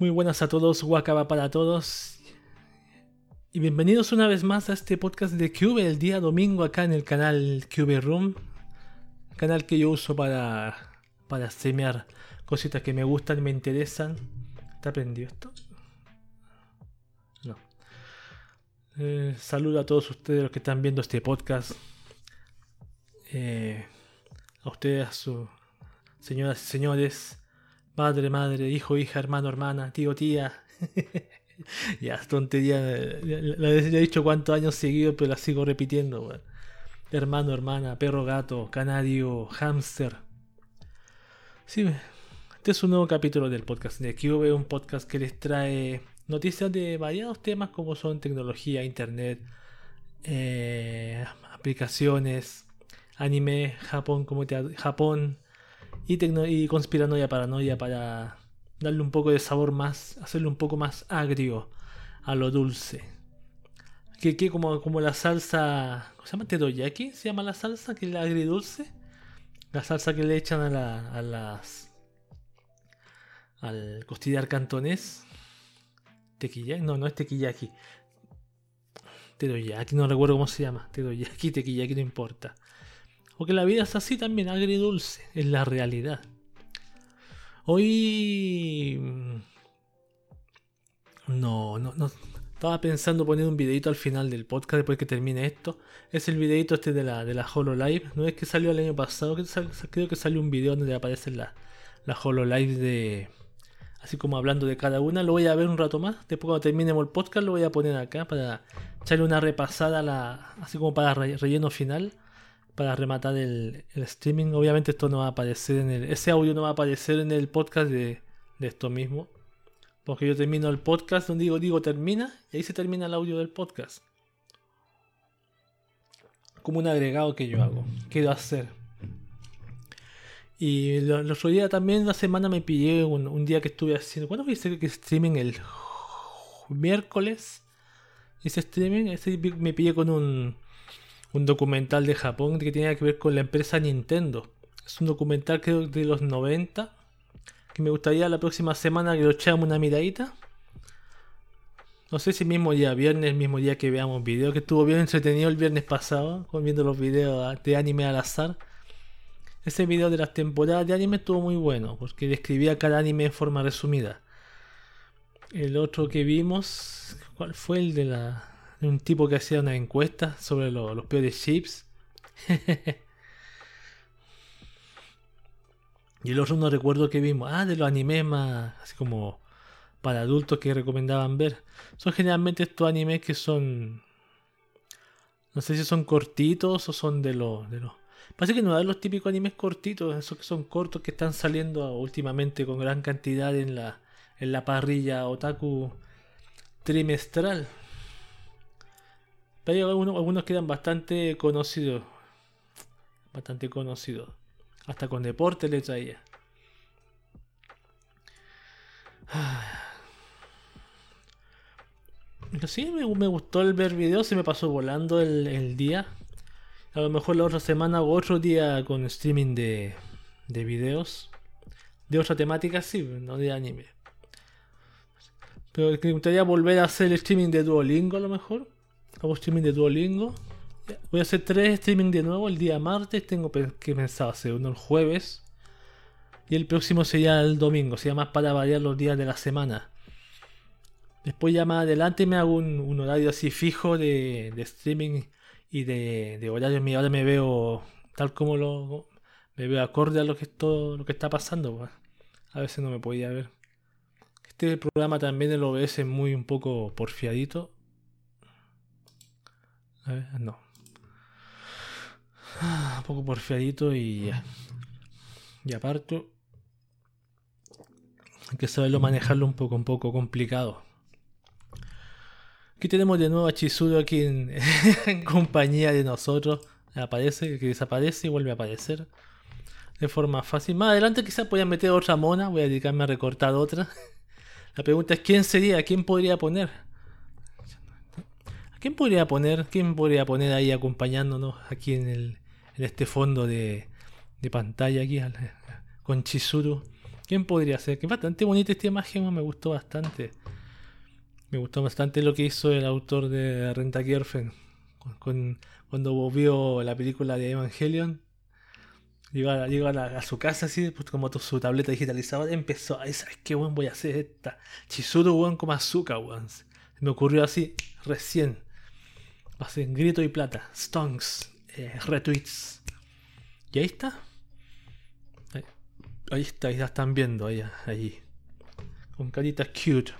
Muy buenas a todos, Wakaba para todos. Y bienvenidos una vez más a este podcast de Cube el día domingo acá en el canal Cube Room. Canal que yo uso para, para streamear cositas que me gustan me interesan. ¿Está prendido esto? No. Eh, saludo a todos ustedes los que están viendo este podcast. Eh, a ustedes, a señoras y señores Padre, madre, hijo, hija, hermano, hermana, tío, tía. ya, tontería. La he dicho cuántos años seguidos, pero la sigo repitiendo. Hermano, hermana, perro, gato, canario, hámster. Sí, este es un nuevo capítulo del podcast de Cube, un podcast que les trae noticias de variados temas como son tecnología, internet, eh, aplicaciones, anime, Japón, como te, Japón, y, y conspiranoia paranoia para darle un poco de sabor más, hacerle un poco más agrio a lo dulce. Que, que como, como la salsa, ¿cómo se llama? ¿Tedoyaki? ¿Se llama la salsa? Que es la agridulce. La salsa que le echan a, la, a las... al costillar cantonés. Tequillaki, no, no es tequillaki. Tedoyaki, no recuerdo cómo se llama. Tedoyaki, tequillaki, no importa. Porque la vida es así también, agridulce, es la realidad. Hoy... Mm, no, no, no. Estaba pensando poner un videito al final del podcast después que termine esto. Es el videito este de la, de la HoloLive. No es que salió el año pasado, creo que salió un video donde aparece la, la HoloLive de... Así como hablando de cada una. Lo voy a ver un rato más. Después cuando terminemos el podcast lo voy a poner acá para echarle una repasada, la, así como para relleno final para rematar el, streaming. Obviamente esto no va a aparecer en el. Ese audio no va a aparecer en el podcast de, esto mismo. Porque yo termino el podcast donde digo, digo termina y ahí se termina el audio del podcast. Como un agregado que yo hago. Quiero hacer. Y el otro día también, la semana me pillé un, día que estuve haciendo. ¿Cuándo hice que streaming? El miércoles. Hice streaming. Ese me pillé con un un documental de Japón que tenía que ver con la empresa Nintendo. Es un documental creo de los 90 que me gustaría la próxima semana que lo echamos una miradita. No sé si mismo día viernes, mismo día que veamos video, que estuvo bien entretenido el viernes pasado, viendo los videos de anime al azar. Ese video de las temporadas de anime estuvo muy bueno, porque describía cada anime en forma resumida. El otro que vimos, ¿cuál fue el de la un tipo que hacía una encuesta sobre los peores chips. y el otro no recuerdo que vimos. Ah, de los animes más así como para adultos que recomendaban ver. Son generalmente estos animes que son. No sé si son cortitos o son de los. De los Parece que no dan los típicos animes cortitos, esos que son cortos que están saliendo últimamente con gran cantidad en la, en la parrilla otaku trimestral. Pero algunos, algunos quedan bastante conocidos. Bastante conocidos. Hasta con deporte le traía. Sí, me, gustó el ver videos, se me pasó volando el, día. A lo mejor la otra semana o otro día con streaming de, de videos. De otra temática, sí, no de anime. Pero me gustaría volver a hacer el streaming de Duolingo a lo mejor. Hago streaming de Duolingo. Voy a hacer tres streaming de nuevo el día martes. Tengo que pensar hacer uno el jueves. Y el próximo sería el domingo. Sería más para variar los días de la semana. Después ya más adelante me hago un, horario así fijo de, streaming y de, de horario. Ahora me veo tal como lo... Me veo acorde a lo que, todo, lo que está pasando. Pues. A veces no me podía ver. Este programa también el OBS es muy un poco porfiadito. A ver, no. un poco porfiadito y ya. Y aparte, hay que saberlo manejarlo un poco, un poco complicado. Aquí tenemos de nuevo a Chizuru aquí en, compañía de nosotros. Aparece, que desaparece y vuelve a aparecer. De forma fácil. Más adelante quizás a meter otra mona. Voy a dedicarme a recortar otra. La pregunta es quién sería, quién podría poner. ¿Quién podría poner, quién podría poner ahí acompañándonos aquí en, el, en este fondo de, de pantalla aquí con Chizuru? ¿Quién podría ser? Que es bastante bonita esta imagen, me gustó bastante. Me gustó bastante lo que hizo el autor de Renta Kierfen. Con, cuando vio la película de Evangelion, llegó, a, su casa así, pues, como su tableta digitalizada, empezó a ¿sabes qué weón voy a hacer esta? Chizuru weón como azúcar weón. Me ocurrió así recién. Así, grito y plata. Stonks. Eh, retweets. Y ahí está. Ahí, está, ahí la están viendo, ahí, ahí. Con caritas cute.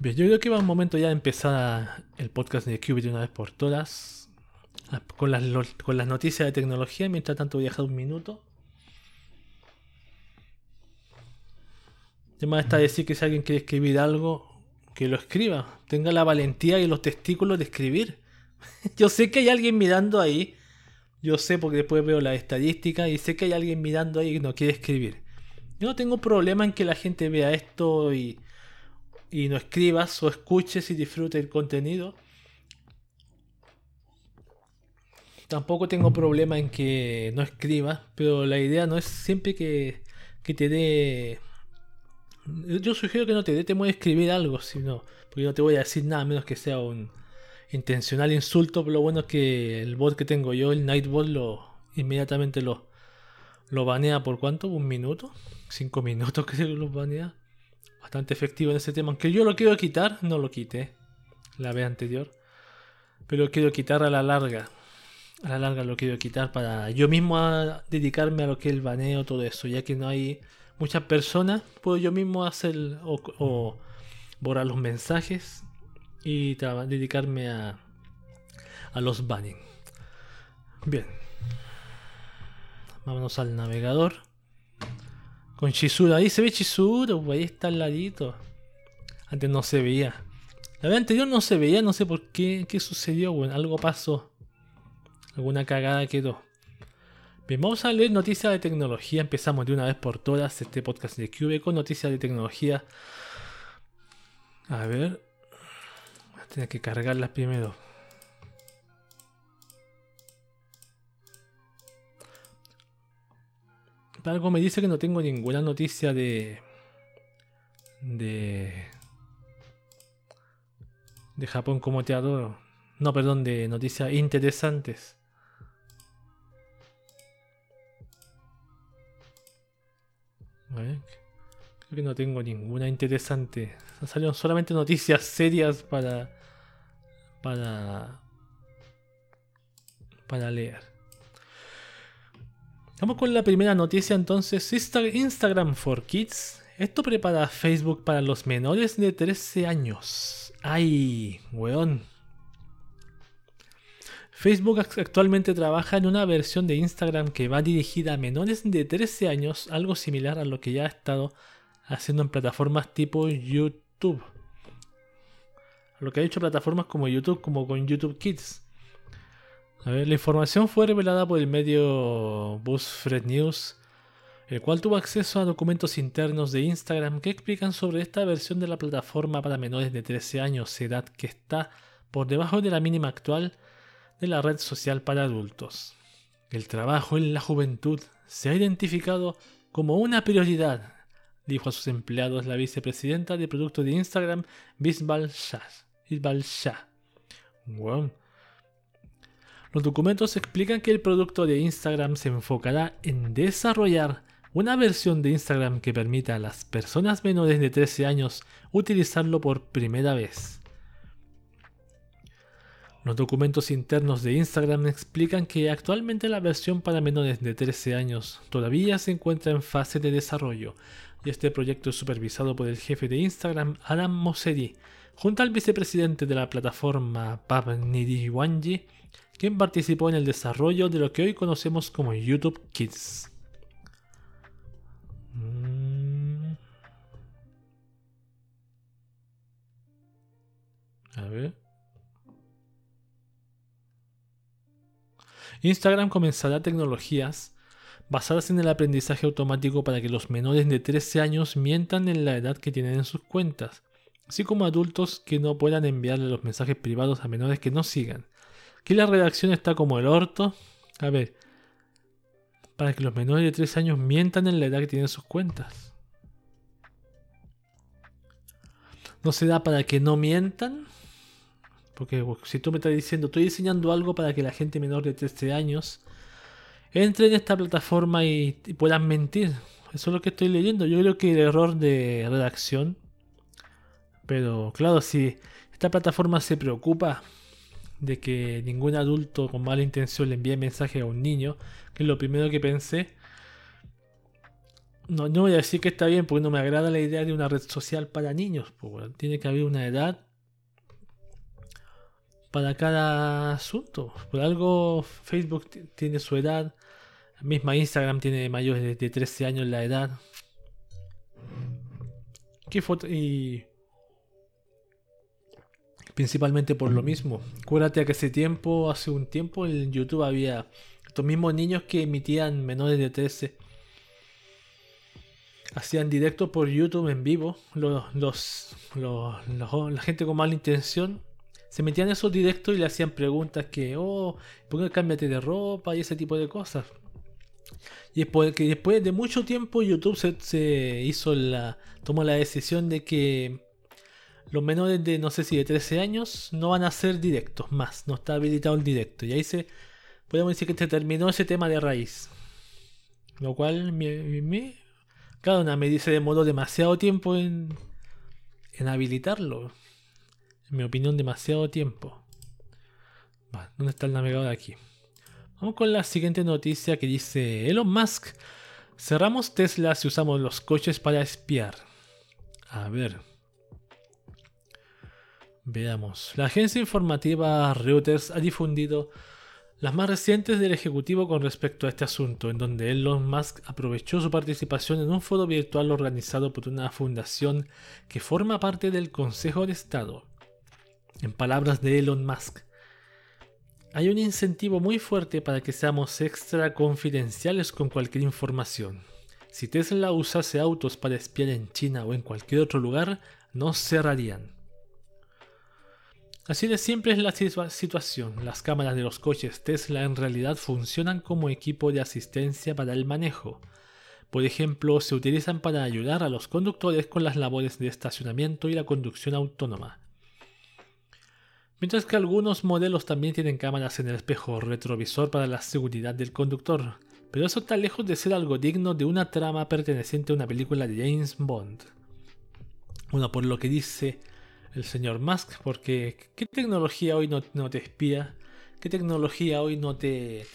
Bien, yo creo que va un momento ya de empezar el podcast de Qubit una vez por todas. Ah, con las, con las noticias de tecnología, mientras tanto voy a dejar un minuto. Además está decir que si alguien quiere escribir algo, que lo escriba. Tenga la valentía y los testículos de escribir. Yo sé que hay alguien mirando ahí. Yo sé porque después veo la estadística y sé que hay alguien mirando ahí que no quiere escribir. Yo no tengo problema en que la gente vea esto y, y no escribas o escuches y disfrutes el contenido. Tampoco tengo problema en que no escribas, pero la idea no es siempre que, que te dé... Yo sugiero que no te dé temor a escribir algo, sino, porque no te voy a decir nada menos que sea un, intencional insulto, pero lo bueno es que el bot que tengo yo, el Nightbot, lo inmediatamente lo, lo banea por cuánto, un minuto, cinco minutos que lo banea. Bastante efectivo en ese tema. Aunque yo lo quiero quitar, no lo quité. La vez anterior. Pero quiero quitar a la larga. A la larga lo quiero quitar para yo mismo dedicarme a lo que es el baneo, todo eso. Ya que no hay muchas personas, puedo yo mismo hacer o, borrar los mensajes y dedicarme a, a los banning. Bien. Vámonos al navegador. Con Chizuru. Ahí se ve pues, ahí está al ladito. Antes no se veía. La vez anterior no se veía, no sé por qué. ¿Qué sucedió? Bueno, algo pasó. Alguna cagada quedó. Bien, vamos a leer noticias de tecnología. Empezamos de una vez por todas este podcast de Cube con noticias de tecnología. A ver. Tengo que cargarlas primero. Algo me dice que no tengo ninguna noticia de. de. de Japón como te adoro. No, perdón, de noticias interesantes. Creo que no tengo ninguna interesante. Salieron solamente noticias serias para para, para leer. Vamos con la primera noticia entonces. Instagram for Kids. Esto prepara Facebook para los menores de 13 años. ¡Ay, weón! Facebook actualmente trabaja en una versión de Instagram que va dirigida a menores de 13 años, algo similar a lo que ya ha estado haciendo en plataformas tipo YouTube lo que ha hecho plataformas como YouTube, como con YouTube Kids. A ver, la información fue revelada por el medio BuzzFeed News, el cual tuvo acceso a documentos internos de Instagram que explican sobre esta versión de la plataforma para menores de 13 años, edad que está por debajo de la mínima actual de la red social para adultos. El trabajo en la juventud se ha identificado como una prioridad, dijo a sus empleados la vicepresidenta de producto de Instagram, Bisbal Shah. Los documentos explican que el producto de Instagram se enfocará en desarrollar una versión de Instagram que permita a las personas menores de 13 años utilizarlo por primera vez. Los documentos internos de Instagram explican que actualmente la versión para menores de 13 años todavía se encuentra en fase de desarrollo y este proyecto es supervisado por el jefe de Instagram, Adam Mosseri, junto al vicepresidente de la plataforma Pab Nidiwanji, quien participó en el desarrollo de lo que hoy conocemos como YouTube Kids. Mm. A ver. Instagram comenzará tecnologías basadas en el aprendizaje automático para que los menores de 13 años mientan en la edad que tienen en sus cuentas así como adultos que no puedan enviarle los mensajes privados a menores que no sigan. Aquí la redacción está como el orto. A ver, para que los menores de 13 años mientan en la edad que tienen sus cuentas. No se da para que no mientan. Porque si tú me estás diciendo, estoy diseñando algo para que la gente menor de 13 años entre en esta plataforma y, puedan mentir. Eso es lo que estoy leyendo. Yo creo que el error de redacción. Pero claro, si esta plataforma se preocupa de que ningún adulto con mala intención le envíe mensaje a un niño, que es lo primero que pensé. No, no voy a decir que está bien porque no me agrada la idea de una red social para niños. Pues, tiene que haber una edad para cada asunto. Por algo Facebook tiene su edad. Misma Instagram tiene mayores de 13 años la edad. ¿Qué foto? Y principalmente por lo mismo. Acuérdate que hace tiempo, hace un tiempo en YouTube había estos mismos niños que emitían menores de 13. Hacían directo por YouTube en vivo. Los, los, la gente con mala intención se metían en esos directos y le hacían preguntas que, oh, ¿por qué cámbiate de ropa? y ese tipo de cosas. Y después, que después de mucho tiempo YouTube se, hizo la. tomó la decisión de que los menores de no sé si de 13 años no van a hacer directos más, no está habilitado el directo. Y ahí se podemos decir que se terminó ese tema de raíz. Lo cual me, me claro, una me dice demoró demasiado tiempo en, en habilitarlo. En mi opinión, demasiado tiempo. ¿Dónde está el navegador aquí? Vamos con la siguiente noticia que dice Elon Musk. Cerramos Tesla si usamos los coches para espiar. A ver. Veamos. La agencia informativa Reuters ha difundido las más recientes del Ejecutivo con respecto a este asunto, en donde Elon Musk aprovechó su participación en un foro virtual organizado por una fundación que forma parte del Consejo de Estado. En palabras de Elon Musk, hay un incentivo muy fuerte para que seamos extra confidenciales con cualquier información. Si Tesla usase autos para espiar en China o en cualquier otro lugar, no cerrarían. Así de siempre es la situación. Las cámaras de los coches Tesla en realidad funcionan como equipo de asistencia para el manejo. Por ejemplo, se utilizan para ayudar a los conductores con las labores de estacionamiento y la conducción autónoma. Mientras que algunos modelos también tienen cámaras en el espejo retrovisor para la seguridad del conductor, pero eso está lejos de ser algo digno de una trama perteneciente a una película de James Bond. Bueno, por lo que dice el señor Musk, porque ¿qué tecnología hoy no, te espía? ¿Qué tecnología hoy no te,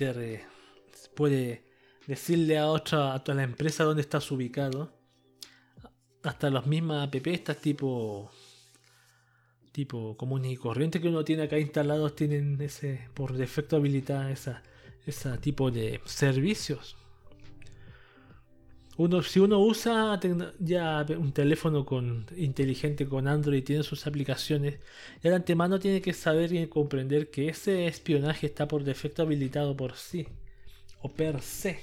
puede decirle a otra, a la empresa dónde estás ubicado? Hasta las mismas app, estas tipo tipo común y corriente que uno tiene acá instalados tienen ese por defecto habilitada esa, ese tipo de servicios. Uno, si uno usa ya un teléfono con, inteligente con Android tiene sus aplicaciones, ya de antemano tiene que saber y comprender que ese espionaje está por defecto habilitado por sí o per se.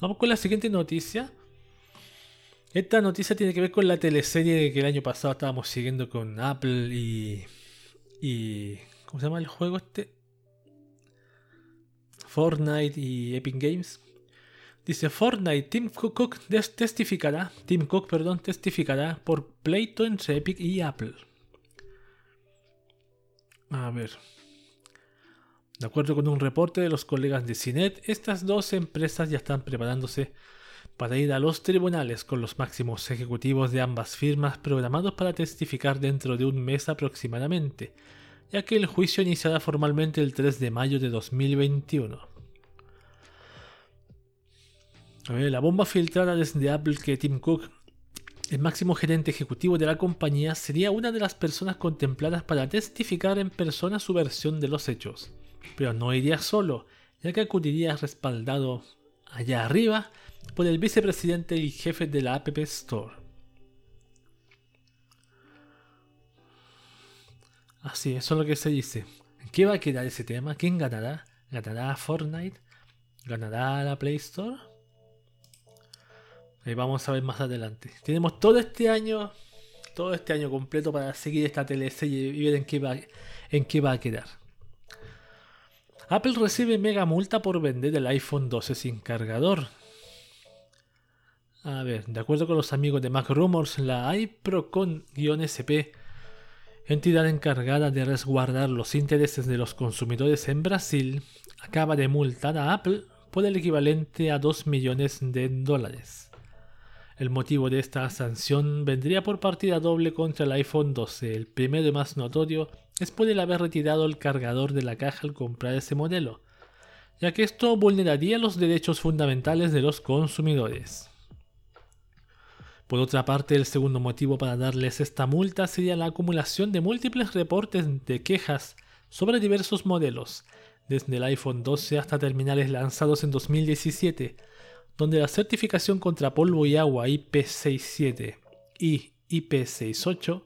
Vamos con la siguiente noticia. Esta noticia tiene que ver con la teleserie que el año pasado estábamos siguiendo con Apple y. y ¿Cómo se llama el juego este? Fortnite y Epic Games. Dice Fortnite, Tim Cook testificará, Tim Cook, perdón, testificará por pleito entre Epic y Apple. A ver. De acuerdo con un reporte de los colegas de Cinet, estas dos empresas ya están preparándose para ir a los tribunales con los máximos ejecutivos de ambas firmas programados para testificar dentro de un mes aproximadamente, ya que el juicio iniciará formalmente el 3 de mayo de 2021 la bomba filtrada desde Apple que Tim Cook, el máximo gerente ejecutivo de la compañía, sería una de las personas contempladas para testificar en persona su versión de los hechos. Pero no iría solo, ya que acudiría respaldado allá arriba por el vicepresidente y jefe de la App Store. Así, eso es lo que se dice. qué va a quedar ese tema? ¿Quién ganará? ¿Ganará Fortnite? ¿Ganará la Play Store? Ahí vamos a ver más adelante. Tenemos todo este año, todo este año completo para seguir esta teleserie y ver en qué va, en qué va a quedar. Apple recibe mega multa por vender el iPhone 12 sin cargador. A ver, de acuerdo con los amigos de Mac Rumors, la iProcon-SP, entidad encargada de resguardar los intereses de los consumidores en Brasil, acaba de multar a Apple por el equivalente a 2 millones de dólares. El motivo de esta sanción vendría por partida doble contra el iPhone 12. El primero y más notorio es por el haber retirado el cargador de la caja al comprar ese modelo, ya que esto vulneraría los derechos fundamentales de los consumidores. Por otra parte, el segundo motivo para darles esta multa sería la acumulación de múltiples reportes de quejas sobre diversos modelos, desde el iPhone 12 hasta terminales lanzados en 2017, donde la certificación contra polvo y agua IP67 y IP68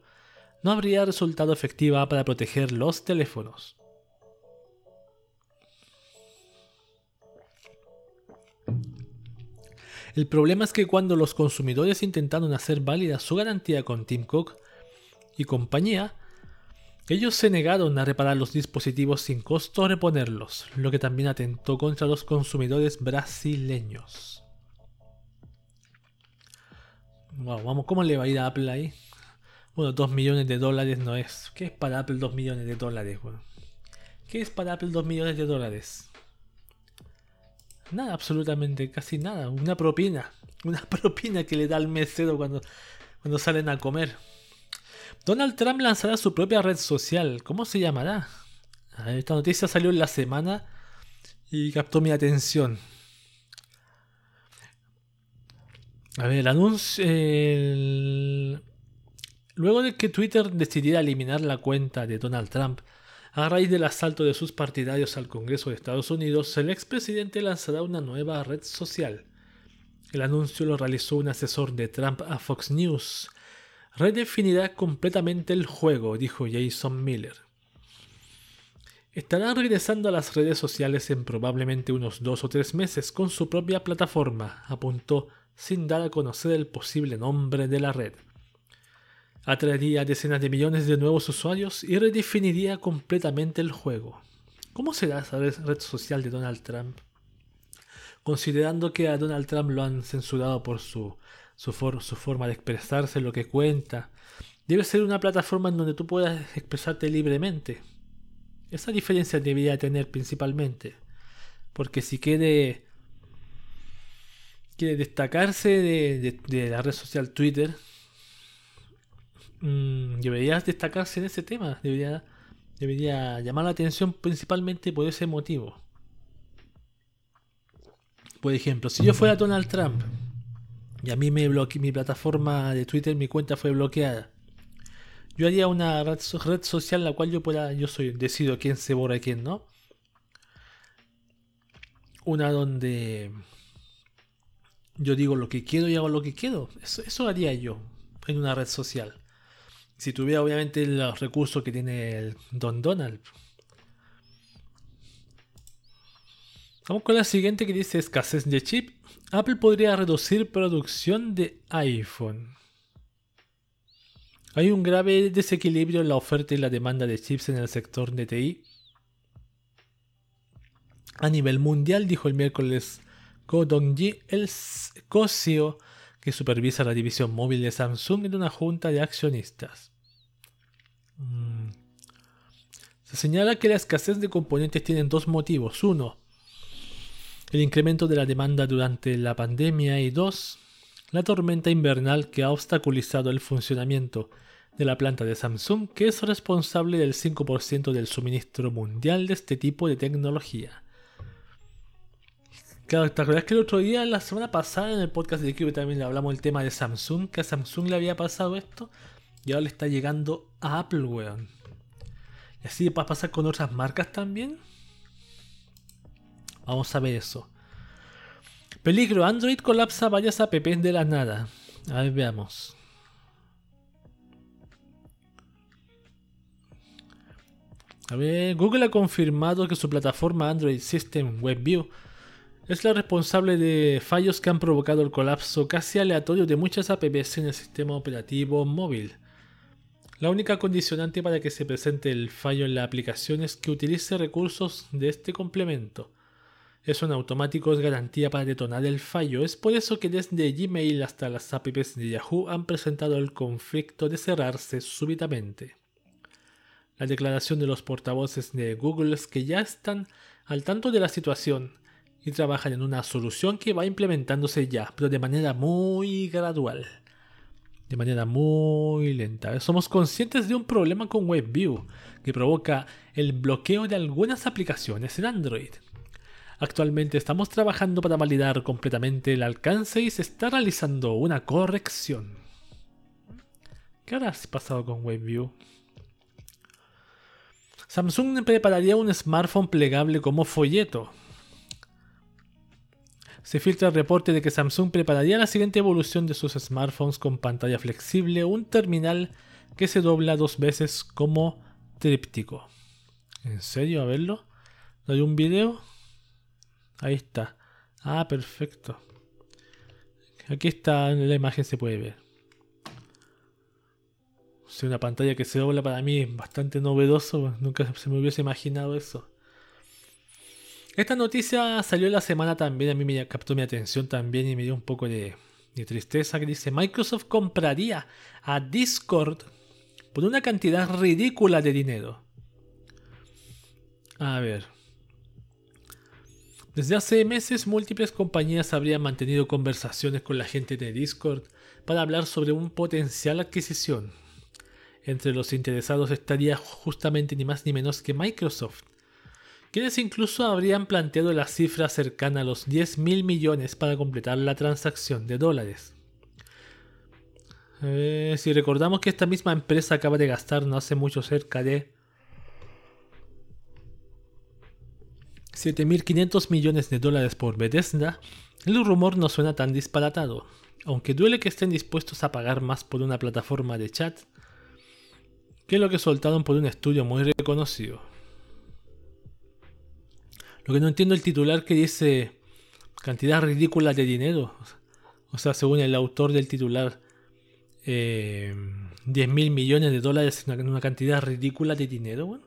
no habría resultado efectiva para proteger los teléfonos. El problema es que cuando los consumidores intentaron hacer válida su garantía con Tim Cook y compañía, ellos se negaron a reparar los dispositivos sin costo o reponerlos, lo que también atentó contra los consumidores brasileños. Wow, vamos, ¿cómo le va a ir a Apple ahí? Bueno, 2 millones de dólares no es. ¿Qué es para Apple 2 millones de dólares? ¿Qué es para Apple 2 millones de dólares? Nada, absolutamente, casi nada. Una propina. Una propina que le da al mesero cuando, cuando salen a comer. Donald Trump lanzará su propia red social. ¿Cómo se llamará? Esta noticia salió en la semana y captó mi atención. A ver, anuncio. Luego de que Twitter decidiera eliminar la cuenta de Donald Trump a raíz del asalto de sus partidarios al Congreso de Estados Unidos, el expresidente lanzará una nueva red social. El anuncio lo realizó un asesor de Trump a Fox News. Redefinirá completamente el juego, dijo Jason Miller. Estarán regresando a las redes sociales en probablemente unos dos o tres meses con su propia plataforma, apuntó sin dar a conocer el posible nombre de la red. Atraería decenas de millones de nuevos usuarios y redefiniría completamente el juego. ¿Cómo será esa red social de Donald Trump? Considerando que a Donald Trump lo han censurado por su, su, su forma de expresarse, lo que cuenta, debe ser una plataforma en donde tú puedas expresarte libremente. Esa diferencia debería tener principalmente. Porque si quiere quiere destacarse de, la red social Twitter, mm, debería destacarse en ese tema, debería, debería llamar la atención principalmente por ese motivo. Por ejemplo, si yo fuera Donald Trump y a mí me bloqueé mi plataforma de Twitter, mi cuenta fue bloqueada, yo haría una red, social en la cual yo pueda, yo soy, decido quién se borra y quién no. Una donde yo digo lo que quiero y hago lo que quiero. Eso, haría yo en una red social. Si tuviera obviamente los recursos que tiene el Don Donald. Vamos con la siguiente que dice escasez de chip. Apple podría reducir producción de iPhone. Hay un grave desequilibrio en la oferta y la demanda de chips en el sector de TI. A nivel mundial, dijo el miércoles Ko el co-CEO que supervisa la división móvil de Samsung en una junta de accionistas. Mm. Se señala que la escasez de componentes tiene dos motivos. Uno, el incremento de la demanda durante la pandemia y dos, la tormenta invernal que ha obstaculizado el funcionamiento de la planta de Samsung, que es responsable del 5% del suministro mundial de este tipo de tecnología. Claro, ¿te acuerdas que el otro día, la semana pasada, en el podcast de Cube también le hablamos del tema de Samsung? Que a Samsung le había pasado esto y ahora le está llegando a Apple, weón. Y así va a pasar con otras marcas también. Vamos a ver eso. Peligro, Android colapsa varias apps de la nada. A ver, veamos. A ver, Google ha confirmado que su plataforma Android System WebView es la responsable de fallos que han provocado el colapso casi aleatorio de muchas apps en el sistema operativo móvil. La única condicionante para que se presente el fallo en la aplicación es que utilice recursos de este complemento. Es un automático es garantía para detonar el fallo. Es por eso que desde Gmail hasta las apps de Yahoo han presentado el conflicto de cerrarse súbitamente. La declaración de los portavoces de Google es que ya están al tanto de la situación y trabajan en una solución que va implementándose ya, pero de manera muy gradual, de manera muy lenta. Somos conscientes de un problema con WebView que provoca el bloqueo de algunas aplicaciones en Android. Actualmente estamos trabajando para validar completamente el alcance y se está realizando una corrección. ¿Qué habrá pasado con WebView? Samsung prepararía un smartphone plegable como folleto. Se filtra el reporte de que Samsung prepararía la siguiente evolución de sus smartphones con pantalla flexible, un terminal que se dobla dos veces como tríptico. ¿En serio? A verlo. ¿Hay un video? Ahí está. Ah, perfecto. Aquí está en la imagen, se puede ver. una pantalla que se dobla para mí es bastante novedoso. Nunca se me hubiese imaginado eso. Esta noticia salió la semana también. A mí me captó mi atención también y me dio un poco de, tristeza. Que dice: Microsoft compraría a Discord por una cantidad ridícula de dinero. A ver. Desde hace meses múltiples compañías habrían mantenido conversaciones con la gente de Discord para hablar sobre una potencial adquisición. Entre los interesados estaría justamente ni más ni menos que Microsoft, quienes incluso habrían planteado la cifra cercana a los 10 mil millones para completar la transacción de dólares. Eh, si recordamos que esta misma empresa acaba de gastar no hace mucho cerca de 7.500 millones de dólares por Bethesda, el rumor no suena tan disparatado, aunque duele que estén dispuestos a pagar más por una plataforma de chat que lo que soltaron por un estudio muy reconocido. Lo que no entiendo el titular que dice cantidad ridícula de dinero. O sea, según el autor del titular, eh, 10 mil millones de dólares es una, cantidad ridícula de dinero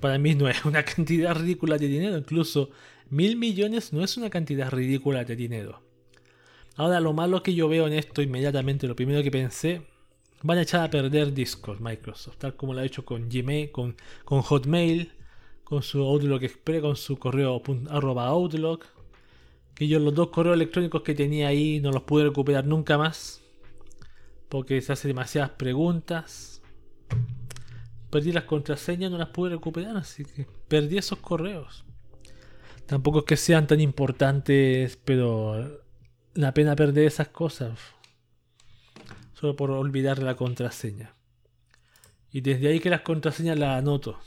para mí no es una cantidad ridícula de dinero. Incluso mil millones no es una cantidad ridícula de dinero. Ahora lo malo que yo veo en esto inmediatamente, lo primero que pensé, van a echar a perder Discord Microsoft, tal como lo ha hecho con Gmail, con Hotmail, con su Outlook Express, con su correo arroba Outlook. Que yo los dos correos electrónicos que tenía ahí no los pude recuperar nunca más. Porque se hace demasiadas preguntas perdí las contraseñas, no las pude recuperar, así que perdí esos correos. Tampoco es que sean tan importantes, pero la pena perder esas cosas. Solo por olvidar la contraseña. Y desde ahí que las contraseñas las anoto.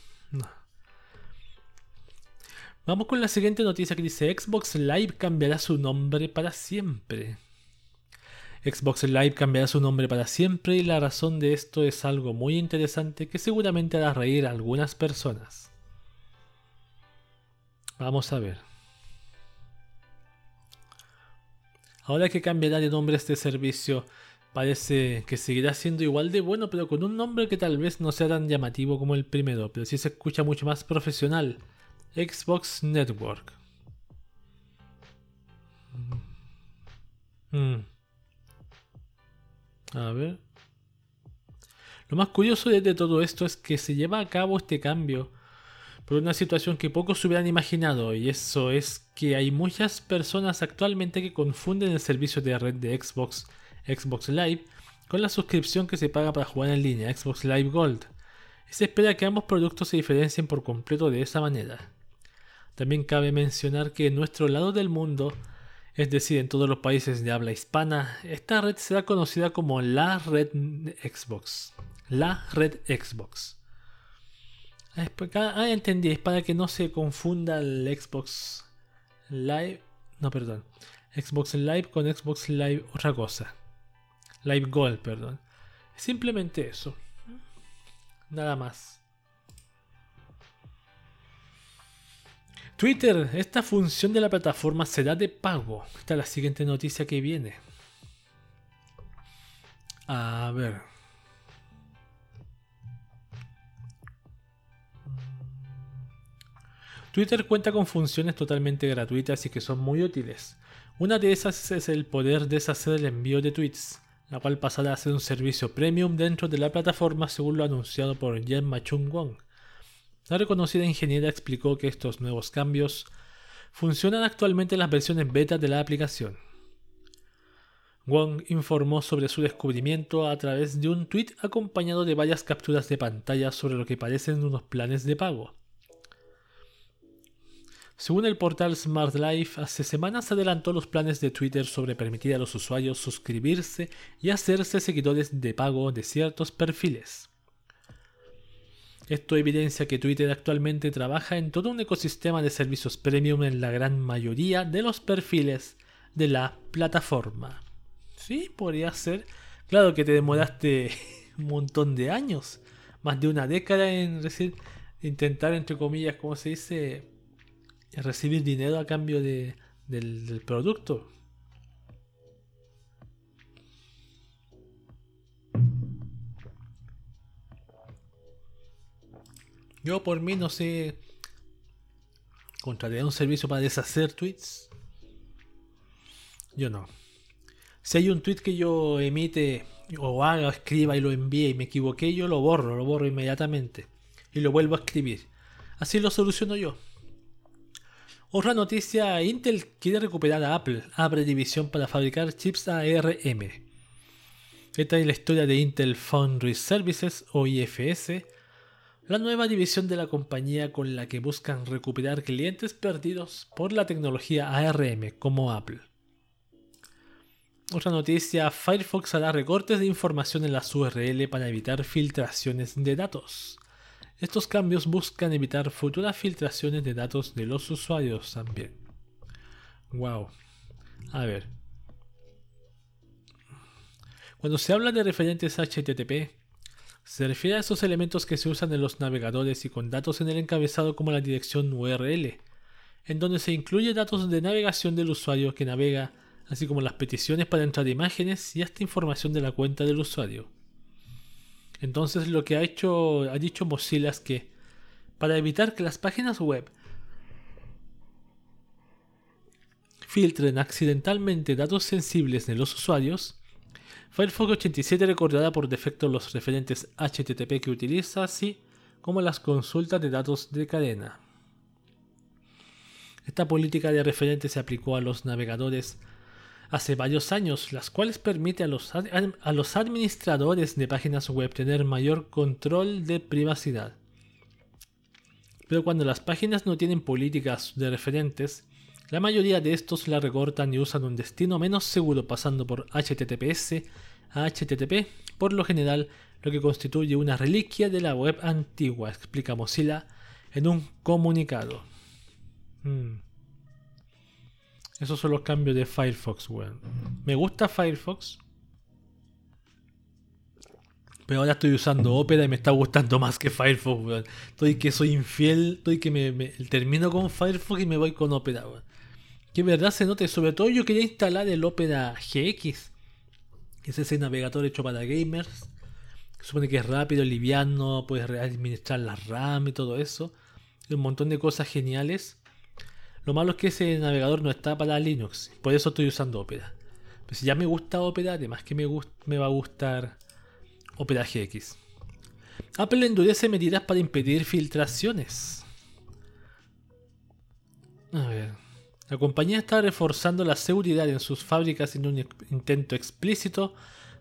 Vamos con la siguiente noticia que dice Xbox Live cambiará su nombre para siempre. Xbox Live cambiará su nombre para siempre y la razón de esto es algo muy interesante que seguramente hará reír a algunas personas. Vamos a ver. Ahora que cambiará de nombre este servicio, parece que seguirá siendo igual de bueno, pero con un nombre que tal vez no sea tan llamativo como el primero, pero sí se escucha mucho más profesional. Xbox Network. Mm. A ver. Lo más curioso de todo esto es que se lleva a cabo este cambio por una situación que pocos se hubieran imaginado y eso es que hay muchas personas actualmente que confunden el servicio de red de Xbox, Xbox Live, con la suscripción que se paga para jugar en línea, Xbox Live Gold. Y se espera que ambos productos se diferencien por completo de esa manera. También cabe mencionar que en nuestro lado del mundo es decir, en todos los países de habla hispana, esta red será conocida como la red Xbox. La red Xbox. Ah, entendí, es para que no se confunda el Xbox Live. No, perdón. Xbox Live con Xbox Live otra cosa. Live Gold, perdón. Simplemente eso. Nada más. Twitter, esta función de la plataforma será de pago. Esta es la siguiente noticia que viene. A ver. Twitter cuenta con funciones totalmente gratuitas y que son muy útiles. Una de esas es el poder deshacer el envío de tweets, la cual pasará a ser un servicio premium dentro de la plataforma según lo anunciado por Jen Machung Wong, la reconocida ingeniera explicó que estos nuevos cambios funcionan actualmente en las versiones beta de la aplicación. Wong informó sobre su descubrimiento a través de un tweet acompañado de varias capturas de pantalla sobre lo que parecen unos planes de pago. Según el portal Smart Life, hace semanas adelantó los planes de Twitter sobre permitir a los usuarios suscribirse y hacerse seguidores de pago de ciertos perfiles. Esto evidencia que Twitter actualmente trabaja en todo un ecosistema de servicios premium en la gran mayoría de los perfiles de la plataforma. Sí, podría ser. Claro que te demoraste un montón de años, más de una década en intentar, entre comillas, como se dice, recibir dinero a cambio de, del, producto. Yo por mí no sé. Contrataría un servicio para deshacer tweets. Yo no. Si hay un tweet que yo emite o haga, o escriba y lo envíe y me equivoqué, yo lo borro, lo borro inmediatamente. Y lo vuelvo a escribir. Así lo soluciono yo. Otra noticia, Intel quiere recuperar a Apple, abre división para fabricar chips ARM. Esta es la historia de Intel Foundry Services o IFS, la nueva división de la compañía con la que buscan recuperar clientes perdidos por la tecnología ARM como Apple. Otra noticia, Firefox hará recortes de información en las URL para evitar filtraciones de datos. Estos cambios buscan evitar futuras filtraciones de datos de los usuarios también. Wow. A ver. Cuando se habla de referentes HTTP, se refiere a esos elementos que se usan en los navegadores y con datos en el encabezado como la dirección URL, en donde se incluye datos de navegación del usuario que navega, así como las peticiones para entrar imágenes y hasta información de la cuenta del usuario. Entonces lo que ha hecho, ha dicho Mozilla es que para evitar que las páginas web filtren accidentalmente datos sensibles de los usuarios, Firefox 87 recordará por defecto los referentes HTTP que utiliza, así como las consultas de datos de cadena. Esta política de referentes se aplicó a los navegadores hace varios años, las cuales permite a los, a los administradores de páginas web tener mayor control de privacidad. Pero cuando las páginas no tienen políticas de referentes, la mayoría de estos la recortan y usan un destino menos seguro pasando por HTTPS a HTTP, por lo general lo que constituye una reliquia de la web antigua, explica Mozilla en un comunicado. Hmm. Esos son los cambios de Firefox, weón. Me gusta Firefox. Pero ahora estoy usando Opera y me está gustando más que Firefox, weón. Estoy que soy infiel, estoy que me, termino con Firefox y me voy con Opera, weón. Que verdad se note, sobre todo yo quería instalar el Opera GX. Que es ese navegador hecho para gamers. Supone que es rápido, liviano, puedes administrar la RAM y todo eso. Un montón de cosas geniales. Lo malo es que ese navegador no está para Linux, por eso estoy usando Opera. Pero si ya me gusta Opera, además que me, me va a gustar Opera GX. Apple endurece medidas para impedir filtraciones. A ver. La compañía está reforzando la seguridad en sus fábricas en un intento explícito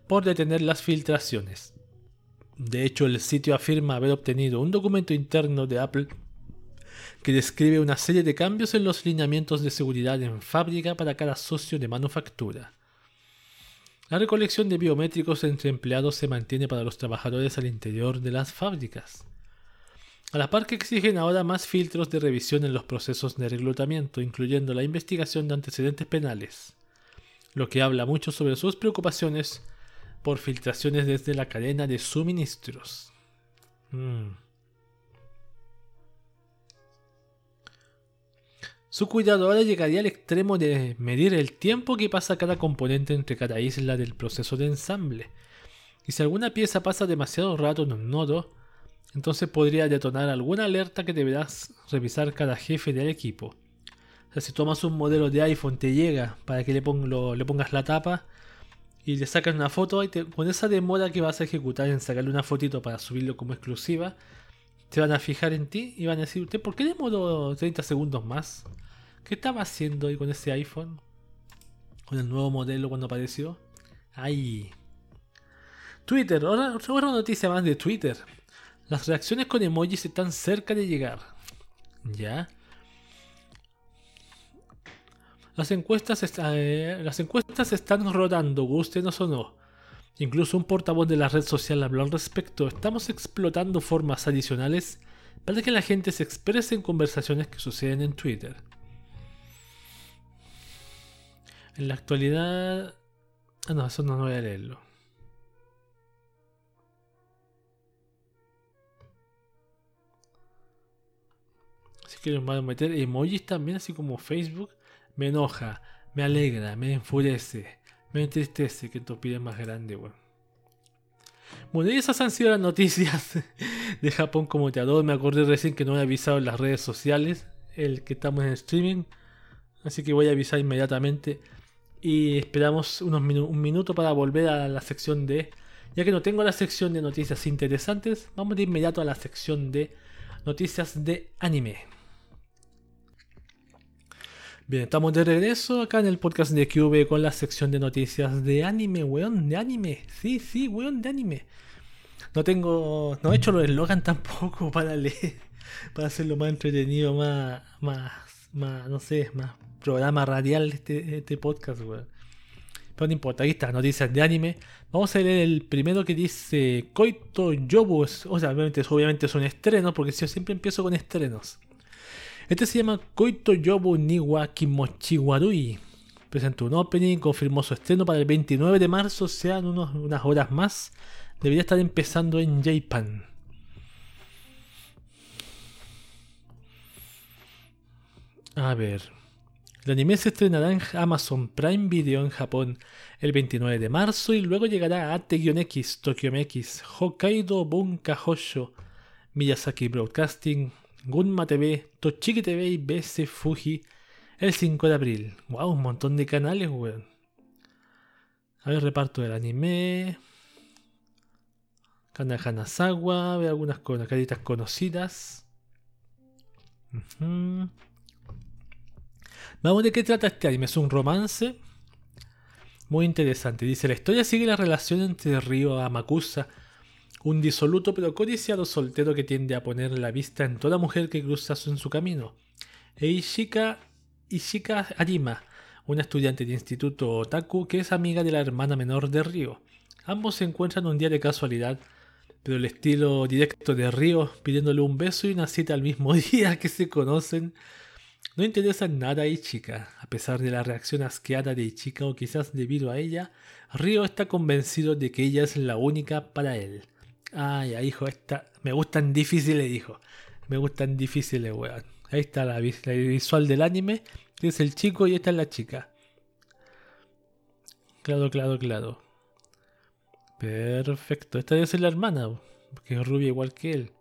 por detener las filtraciones. De hecho, el sitio afirma haber obtenido un documento interno de Apple que describe una serie de cambios en los lineamientos de seguridad en fábrica para cada socio de manufactura. La recolección de biométricos entre empleados se mantiene para los trabajadores al interior de las fábricas. A la par que exigen ahora más filtros de revisión en los procesos de reclutamiento, incluyendo la investigación de antecedentes penales, lo que habla mucho sobre sus preocupaciones por filtraciones desde la cadena de suministros. Mm. Su cuidado ahora llegaría al extremo de medir el tiempo que pasa cada componente entre cada isla del proceso de ensamble. Y si alguna pieza pasa demasiado rato en un nodo, entonces podría detonar alguna alerta que deberás revisar cada jefe del equipo. Si tomas un modelo de iPhone, te llega para que le, le pongas la tapa y le sacas una foto, y con esa demora que vas a ejecutar en sacarle una fotito para subirlo como exclusiva, te van a fijar en ti y van a decir, ¿usted por qué demoró 30 segundos más? ¿Qué estaba haciendo ahí con ese iPhone? Con el nuevo modelo cuando apareció. Ay. Twitter, ahora otra noticia más de Twitter. Las reacciones con emojis están cerca de llegar. ¿Ya? Las encuestas, eh, las encuestas están rodando, gustenos o no. Incluso un portavoz de la red social habló al respecto. Estamos explotando formas adicionales para que la gente se exprese en conversaciones que suceden en Twitter. En la actualidad... Ah, no, eso no voy a leerlo. Que nos van a meter emojis también, así como Facebook. Me enoja, me alegra, me enfurece, me entristece que tu es más grande, weón. Bueno, y esas han sido las noticias de Japón como teador. Me acordé recién que no he avisado en las redes sociales el que estamos en streaming. Así que voy a avisar inmediatamente. Y esperamos unos un minuto para volver a la sección de. Ya que no tengo la sección de noticias interesantes, vamos de inmediato a la sección de noticias de anime. Bien, estamos de regreso acá en el podcast de QV con la sección de noticias de anime, weón, de anime. Sí, sí, weón, de anime. No tengo, no he hecho los eslogan tampoco para leer, para hacerlo más entretenido, más, más, más, no sé, más programa radial este, este podcast, weón. Pero no importa, aquí está, noticias de anime. Vamos a leer el primero que dice Koito Yobu. O sea, obviamente, obviamente son estrenos, porque yo siempre empiezo con estrenos. Este se llama Koito Yobu Niwa Kimochiwarui. Presentó un opening, confirmó su estreno para el 29 de marzo, sean unas horas más. Debería estar empezando en Japan. A ver. El anime se estrenará en Amazon Prime Video en Japón el 29 de marzo y luego llegará a T-X, Tokyo MX, Hokkaido Bunka Hosho, Miyazaki Broadcasting, Gunma TV, Tochiki TV y BC Fuji el 5 de abril. Wow, un montón de canales, weón. A ver, reparto del anime. Kana Hanazawa, ve algunas caritas conocidas. Vamos, ¿de qué trata este anime? Es un romance muy interesante. Dice, la historia sigue la relación entre Ryo Amakusa un disoluto pero codiciado soltero que tiende a poner la vista en toda mujer que cruza en su camino. E Ishika, Ishika Arima, una estudiante de instituto otaku que es amiga de la hermana menor de Ryo. Ambos se encuentran un día de casualidad, pero el estilo directo de Ryo pidiéndole un beso y una cita al mismo día que se conocen no interesa nada a Ichika. A pesar de la reacción asqueada de Ichika o quizás debido a ella, Ryo está convencido de que ella es la única para él. Ay, ya, hijo, esta. Me gustan difíciles, hijo. Me gustan difíciles, weón. Ahí está la, visual del anime. Es el chico y esta es la chica. Claro, claro, claro. Perfecto. Esta debe ser la hermana, porque es rubia igual que él.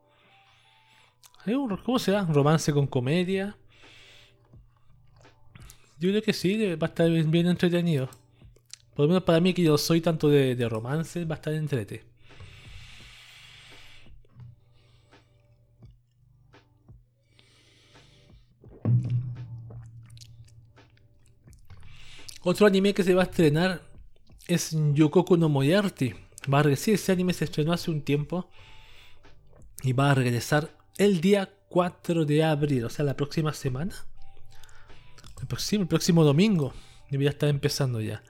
¿Cómo se da? ¿Romance con comedia? Yo creo que sí, va a estar bien, entretenido. Por lo menos para mí, que yo soy tanto de, de romance, va a estar entretenido. Otro anime que se va a estrenar es Yokoku no Moyarty. Va a sí, ese anime se estrenó hace un tiempo y va a regresar el día 4 de abril, o sea, la próxima semana. El próximo, próximo domingo. Debería estar empezando ya.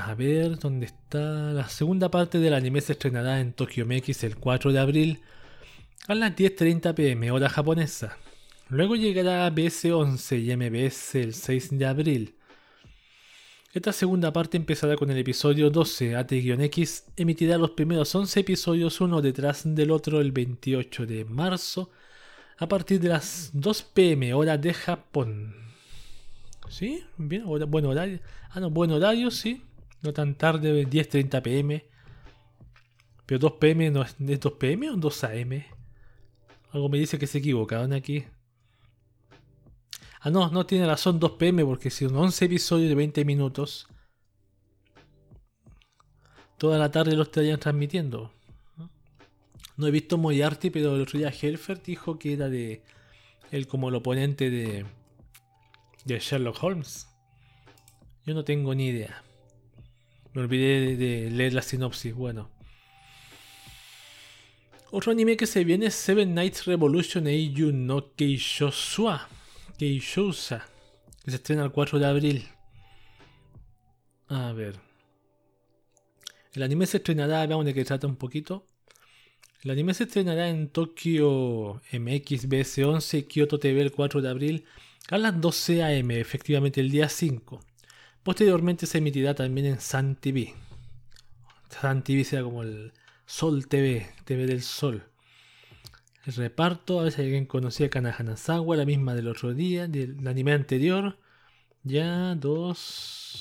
A ver, ¿dónde está? La segunda parte del anime se estrenará en Tokyo MX el 4 de abril a las 10.30 pm, hora japonesa. Luego llegará BS11 y MBS el 6 de abril. Esta segunda parte empezará con el episodio 12. AT-X emitirá los primeros 11 episodios uno detrás del otro el 28 de marzo a partir de las 2 pm hora de Japón. ¿Sí? Bien, buen horario. Ah, no, buen horario, sí. No tan tarde, 10.30 pm. Pero 2 pm no ¿es 2 pm o 2 am. Algo me dice que se equivocaron aquí. Ah, no, no tiene razón 2 pm porque si son 11 episodios de 20 minutos, toda la tarde lo estarían transmitiendo. No he visto Moyarty, pero el otro día Helfer dijo que era de él como el oponente de, de Sherlock Holmes. Yo no tengo ni idea. Me olvidé de, leer la sinopsis. Bueno. Otro anime que se viene es Seven Nights Revolution Eiju no Keishosua. Keishousa. Que se estrena el 4 de abril. A ver. El anime se estrenará, veamos de qué trata un poquito. El anime se estrenará en Tokio MXBS11 y Kyoto TV el 4 de abril a las 12 am, efectivamente el día 5. Posteriormente se emitirá también en Sun TV. Sun TV será como el Sol TV, TV del Sol. El reparto, a veces alguien conocía a Kana Hanazawa, la misma del otro día, del anime anterior. Ya dos.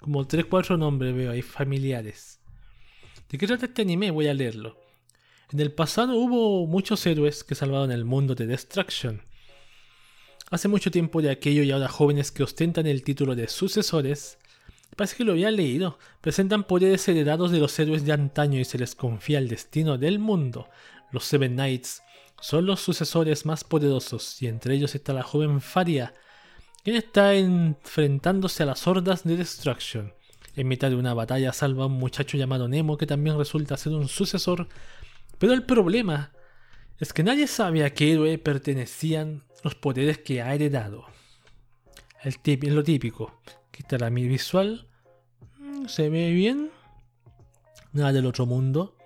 Como 3-4 nombres veo ahí, familiares. ¿De qué trata este anime? Voy a leerlo. En el pasado hubo muchos héroes que salvaron el mundo de Destruction. Hace mucho tiempo de aquello y ahora jóvenes que ostentan el título de sucesores, parece que lo había leído, presentan poderes heredados de los héroes de antaño y se les confía el destino del mundo. Los Seven Knights son los sucesores más poderosos y entre ellos está la joven Faria, quien está enfrentándose a las hordas de Destruction. En mitad de una batalla salva a un muchacho llamado Nemo que también resulta ser un sucesor pero el problema es que nadie sabe a qué héroe pertenecían los poderes que ha heredado. El es lo típico. La mi visual. Se ve bien. Nada del otro mundo.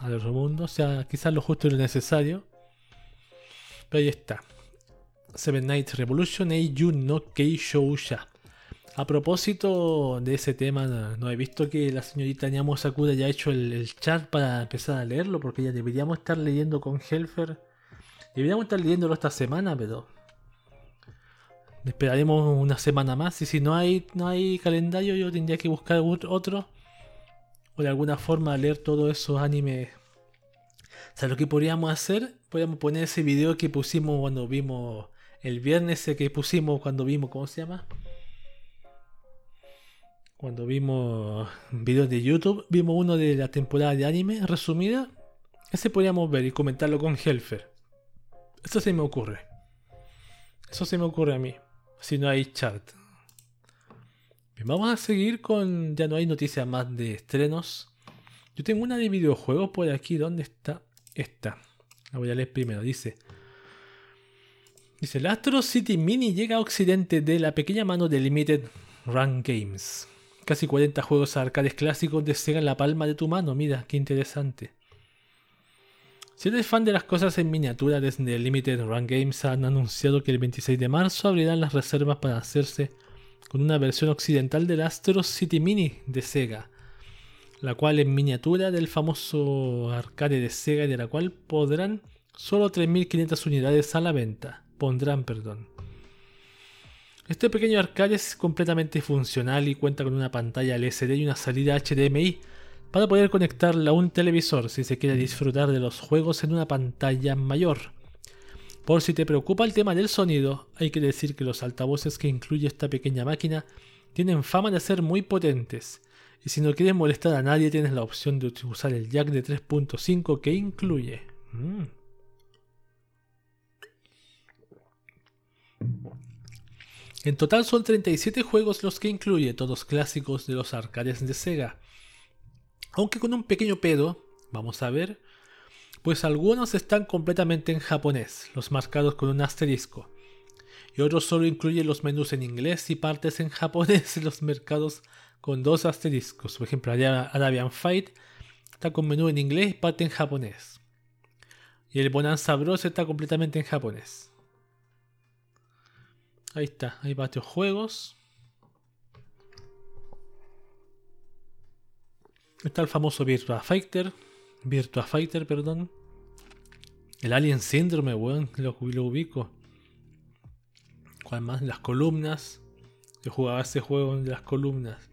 Al otro mundo. O sea, quizás lo justo y lo necesario. Pero ahí está. Seven Nights Revolution no Kei. A propósito de ese tema, no, he visto que la señorita Niamo Sakura haya hecho el, chat para empezar a leerlo, porque ya deberíamos estar leyendo con Helfer. Deberíamos estar leyéndolo esta semana, pero esperaremos una semana más. Y si no hay, no hay calendario, yo tendría que buscar otro. O de alguna forma leer todos esos animes. O sea, lo que podríamos hacer, podríamos poner ese video que pusimos cuando vimos el viernes, que pusimos cuando vimos, ¿cómo se llama? Cuando vimos videos de YouTube, vimos uno de la temporada de anime resumida. Ese podríamos ver y comentarlo con Helfer. Eso se me ocurre. Eso se me ocurre a mí. Si no hay chat. vamos a seguir con. Ya no hay noticias más de estrenos. Yo tengo una de videojuegos por aquí. ¿Dónde está? Esta. La voy a leer primero. Dice. Dice, el Astro City Mini llega a occidente de la pequeña mano de Limited Run Games. Casi 40 juegos arcades clásicos de en la palma de tu mano. Mira, qué interesante. Si eres fan de las cosas en miniatura, desde Limited Run Games han anunciado que el 26 de marzo abrirán las reservas para hacerse con una versión occidental del Astro City Mini de Sega, la cual es miniatura del famoso arcade de Sega y de la cual podrán solo 3.500 unidades a la venta. Pondrán, perdón. Este pequeño arcade es completamente funcional y cuenta con una pantalla LCD y una salida HDMI para poder conectarla a un televisor si se quiere disfrutar de los juegos en una pantalla mayor. Por si te preocupa el tema del sonido, hay que decir que los altavoces que incluye esta pequeña máquina tienen fama de ser muy potentes, y si no quieres molestar a nadie tienes la opción de usar el jack de 3.5 que incluye. Mm. En total son 37 juegos los que incluye, todos clásicos de los arcades de Sega. Aunque con un pequeño pedo, vamos a ver, pues algunos están completamente en japonés, los marcados con un asterisco. Y otros solo incluyen los menús en inglés y partes en japonés los mercados con dos asteriscos. Por ejemplo, Arabian Fight está con menú en inglés y parte en japonés. Y el Bonanza Bros está completamente en japonés. Ahí está, hay varios juegos. Está el famoso Virtua Fighter. Virtua Fighter, perdón. El Alien Syndrome, weón, lo, ubico. ¿Cuál más? Las columnas. Yo jugaba ese juego de las columnas.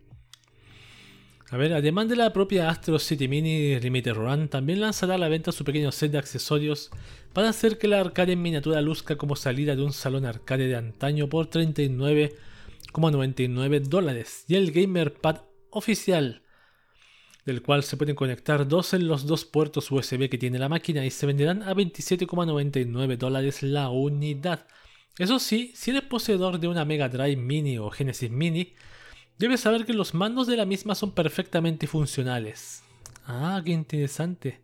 A ver, además de la propia Astro City Mini Limited Run, también lanzará a la venta su pequeño set de accesorios para hacer que la arcade en miniatura luzca como salida de un salón arcade de antaño por 39,99 dólares y el Gamerpad oficial, del cual se pueden conectar dos en los dos puertos USB que tiene la máquina y se venderán a 27,99 dólares la unidad. Eso sí, si eres poseedor de una Mega Drive Mini o Genesis Mini, Debes saber que los mandos de la misma son perfectamente funcionales. Ah, qué interesante.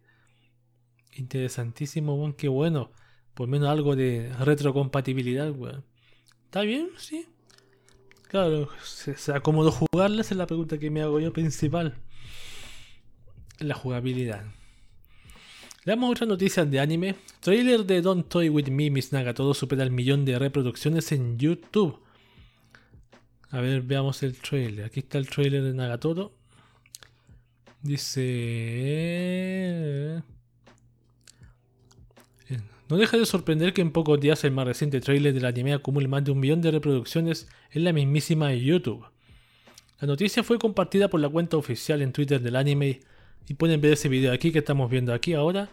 Interesantísimo, weón, qué bueno. Por menos algo de retrocompatibilidad, weón. ¿Está bien? Sí. Claro, ¿se, se acomodó jugarla? Esa es la pregunta que me hago yo principal. La jugabilidad. Damos otras noticias de anime. Trailer de Don't Toy With Me, Miss Todo supera el millón de reproducciones en YouTube. A ver, veamos el trailer. Aquí está el trailer de Nagatoro. Dice... Eh, no deja de sorprender que en pocos días el más reciente trailer del anime acumule más de un millón de reproducciones en la mismísima YouTube. La noticia fue compartida por la cuenta oficial en Twitter del anime y pueden ver ese video aquí que estamos viendo aquí ahora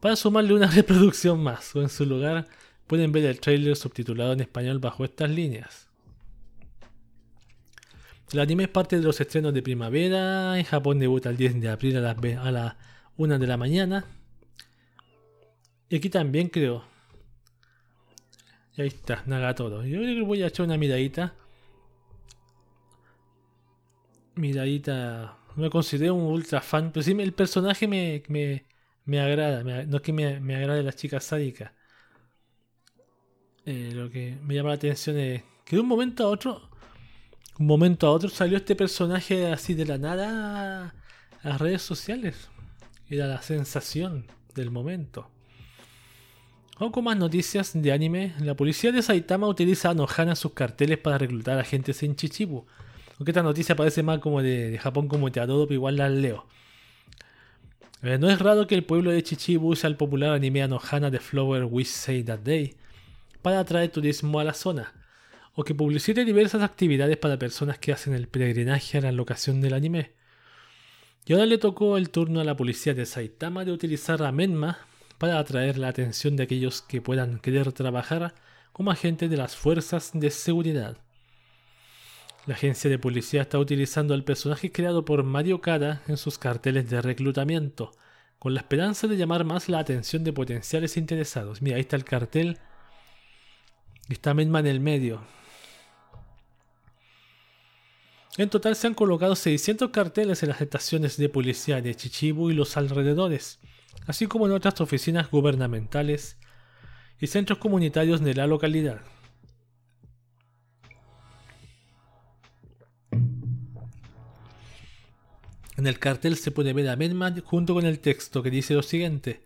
para sumarle una reproducción más o en su lugar pueden ver el trailer subtitulado en español bajo estas líneas. El anime es parte de los estrenos de primavera. En Japón debuta el 10 de abril a las, a las 1 de la mañana. Y aquí también creo. Y ahí está, Nagatoro. Yo creo que voy a echar una miradita. Miradita. No me considero un ultra fan, pero sí el personaje me, me, agrada. no es que me, me agrade la chica sádica. Eh, lo que me llama la atención es que de un momento a otro un momento a otro salió este personaje así de la nada a las redes sociales. Era la sensación del momento. O con más noticias de anime, la policía de Saitama utiliza a Nohana sus carteles para reclutar agentes en Chichibu. Aunque esta noticia parece más como de, Japón como te adoro, pero igual la leo. Eh, no es raro que el pueblo de Chichibu use el popular anime Anohana de Flower Wish Say That Day para atraer turismo a la zona o que publicite diversas actividades para personas que hacen el peregrinaje a la locación del anime. Y ahora le tocó el turno a la policía de Saitama de utilizar a Menma para atraer la atención de aquellos que puedan querer trabajar como agentes de las fuerzas de seguridad. La agencia de policía está utilizando al personaje creado por Mario Kara en sus carteles de reclutamiento, con la esperanza de llamar más la atención de potenciales interesados. Mira, ahí está el cartel. Está Menma en el medio. En total se han colocado 600 carteles en las estaciones de policía de Chichibu y los alrededores, así como en otras oficinas gubernamentales y centros comunitarios de la localidad. En el cartel se puede ver a Menma junto con el texto que dice lo siguiente.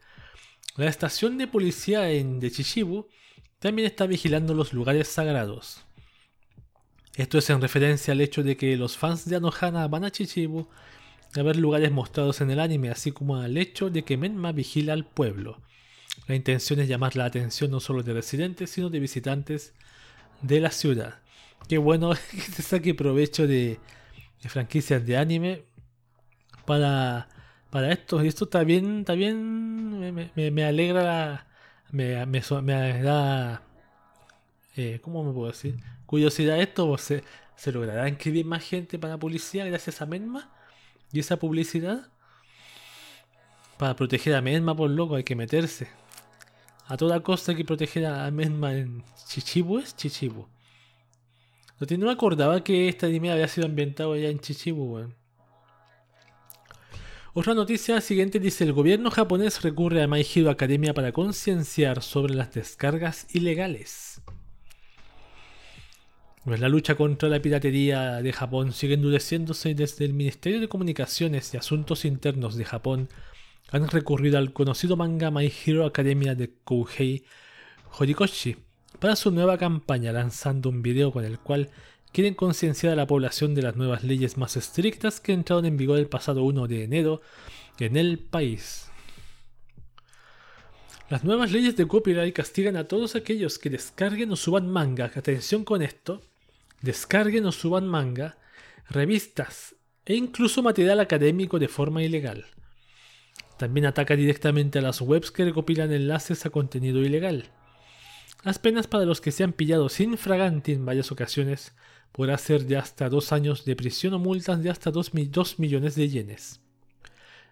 La estación de policía de Chichibu también está vigilando los lugares sagrados. Esto es en referencia al hecho de que los fans de Anohana van a Chichibu a ver lugares mostrados en el anime, así como al hecho de que Menma vigila al pueblo. La intención es llamar la atención no solo de residentes, sino de visitantes de la ciudad. Qué bueno que se saque provecho de, franquicias de anime para, para esto. Y esto también, está me, alegra, me, me, me da, eh, ¿cómo me puedo decir? curiosidad esto, ¿se, ¿se logrará inscribir más gente para policía gracias a Menma? ¿Y esa publicidad? Para proteger a Menma, por loco, hay que meterse. A toda costa hay que proteger a Menma en Chichibu, ¿es? Chichibu. No me acordaba que este anime había sido ambientado ya en Chichibu, Otra noticia siguiente dice: el gobierno japonés recurre a My Hero Academia para concienciar sobre las descargas ilegales. Pues la lucha contra la piratería de Japón sigue endureciéndose desde el Ministerio de Comunicaciones y Asuntos Internos de Japón han recurrido al conocido manga My Hero Academia de Kouhei Horikoshi para su nueva campaña lanzando un video con el cual quieren concienciar a la población de las nuevas leyes más estrictas que entraron en vigor el pasado 1 de enero en el país. Las nuevas leyes de copyright castigan a todos aquellos que descarguen o suban manga, atención con esto, descarguen o suban manga, revistas e incluso material académico de forma ilegal. También ataca directamente a las webs que recopilan enlaces a contenido ilegal. Las penas para los que se han pillado sin fraganti en varias ocasiones podrá ser de hasta dos años de prisión o multas de hasta 2 millones de yenes.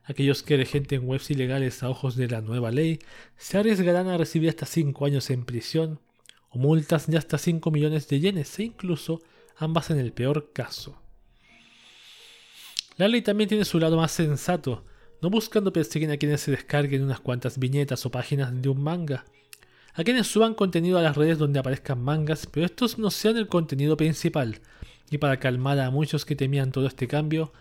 Aquellos que regenten webs ilegales a ojos de la nueva ley se arriesgarán a recibir hasta 5 años en prisión o multas de hasta 5 millones de yenes e incluso ambas en el peor caso. La ley también tiene su lado más sensato, no buscando perseguir a quienes se descarguen unas cuantas viñetas o páginas de un manga, a quienes suban contenido a las redes donde aparezcan mangas, pero estos no sean el contenido principal, y para calmar a muchos que temían todo este cambio,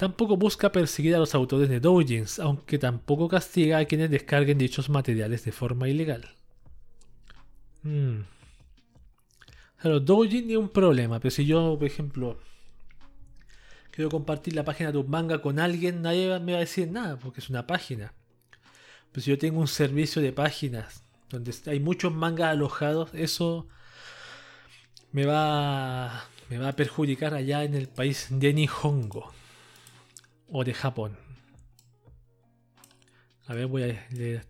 Tampoco busca perseguir a los autores de doujins, aunque tampoco castiga a quienes descarguen dichos materiales de forma ilegal. Hmm. los doujins ni un problema, pero si yo, por ejemplo, quiero compartir la página de un manga con alguien, nadie me va a decir nada, porque es una página. Pero si yo tengo un servicio de páginas donde hay muchos mangas alojados, eso me va, me va a perjudicar allá en el país de Nihongo o de Japón. A ver, voy a leer.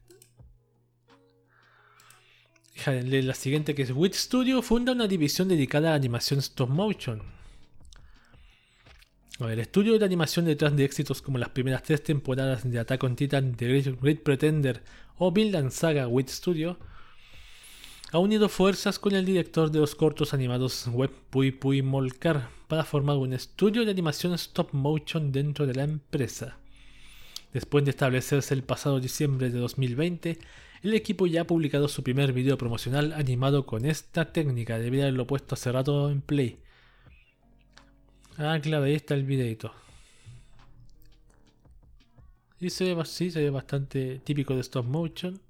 la siguiente que es Wit Studio funda una división dedicada a animación stop motion. el estudio de animación detrás de éxitos como las primeras tres temporadas de Attack on Titan, The Great, Pretender o Vinland Saga Studio ha unido fuerzas con el director de los cortos animados web Pui Pui Molkar para formar un estudio de animación stop motion dentro de la empresa. Después de establecerse el pasado diciembre de 2020, el equipo ya ha publicado su primer video promocional animado con esta técnica. Debería haberlo puesto hace rato en play. Ah, claro, ahí está el videito. Y se ve, bastante típico de stop motion.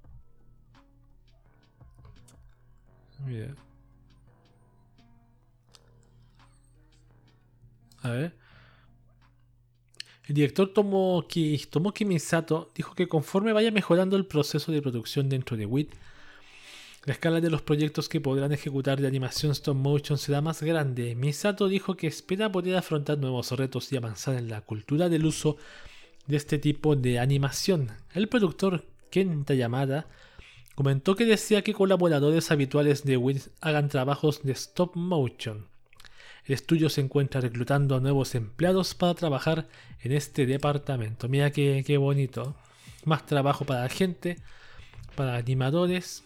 A ver. El director Tomoki, Tomoki Misato dijo que conforme vaya mejorando el proceso de producción dentro de WIT, la escala de los proyectos que podrán ejecutar de animación stop motion será más grande. Misato dijo que espera poder afrontar nuevos retos y avanzar en la cultura del uso de este tipo de animación. El productor Kenta Yamada comentó que decía que colaboradores habituales de WIT hagan trabajos de stop motion. El estudio se encuentra reclutando a nuevos empleados para trabajar en este departamento. Mira qué, bonito. Más trabajo para la gente, para animadores.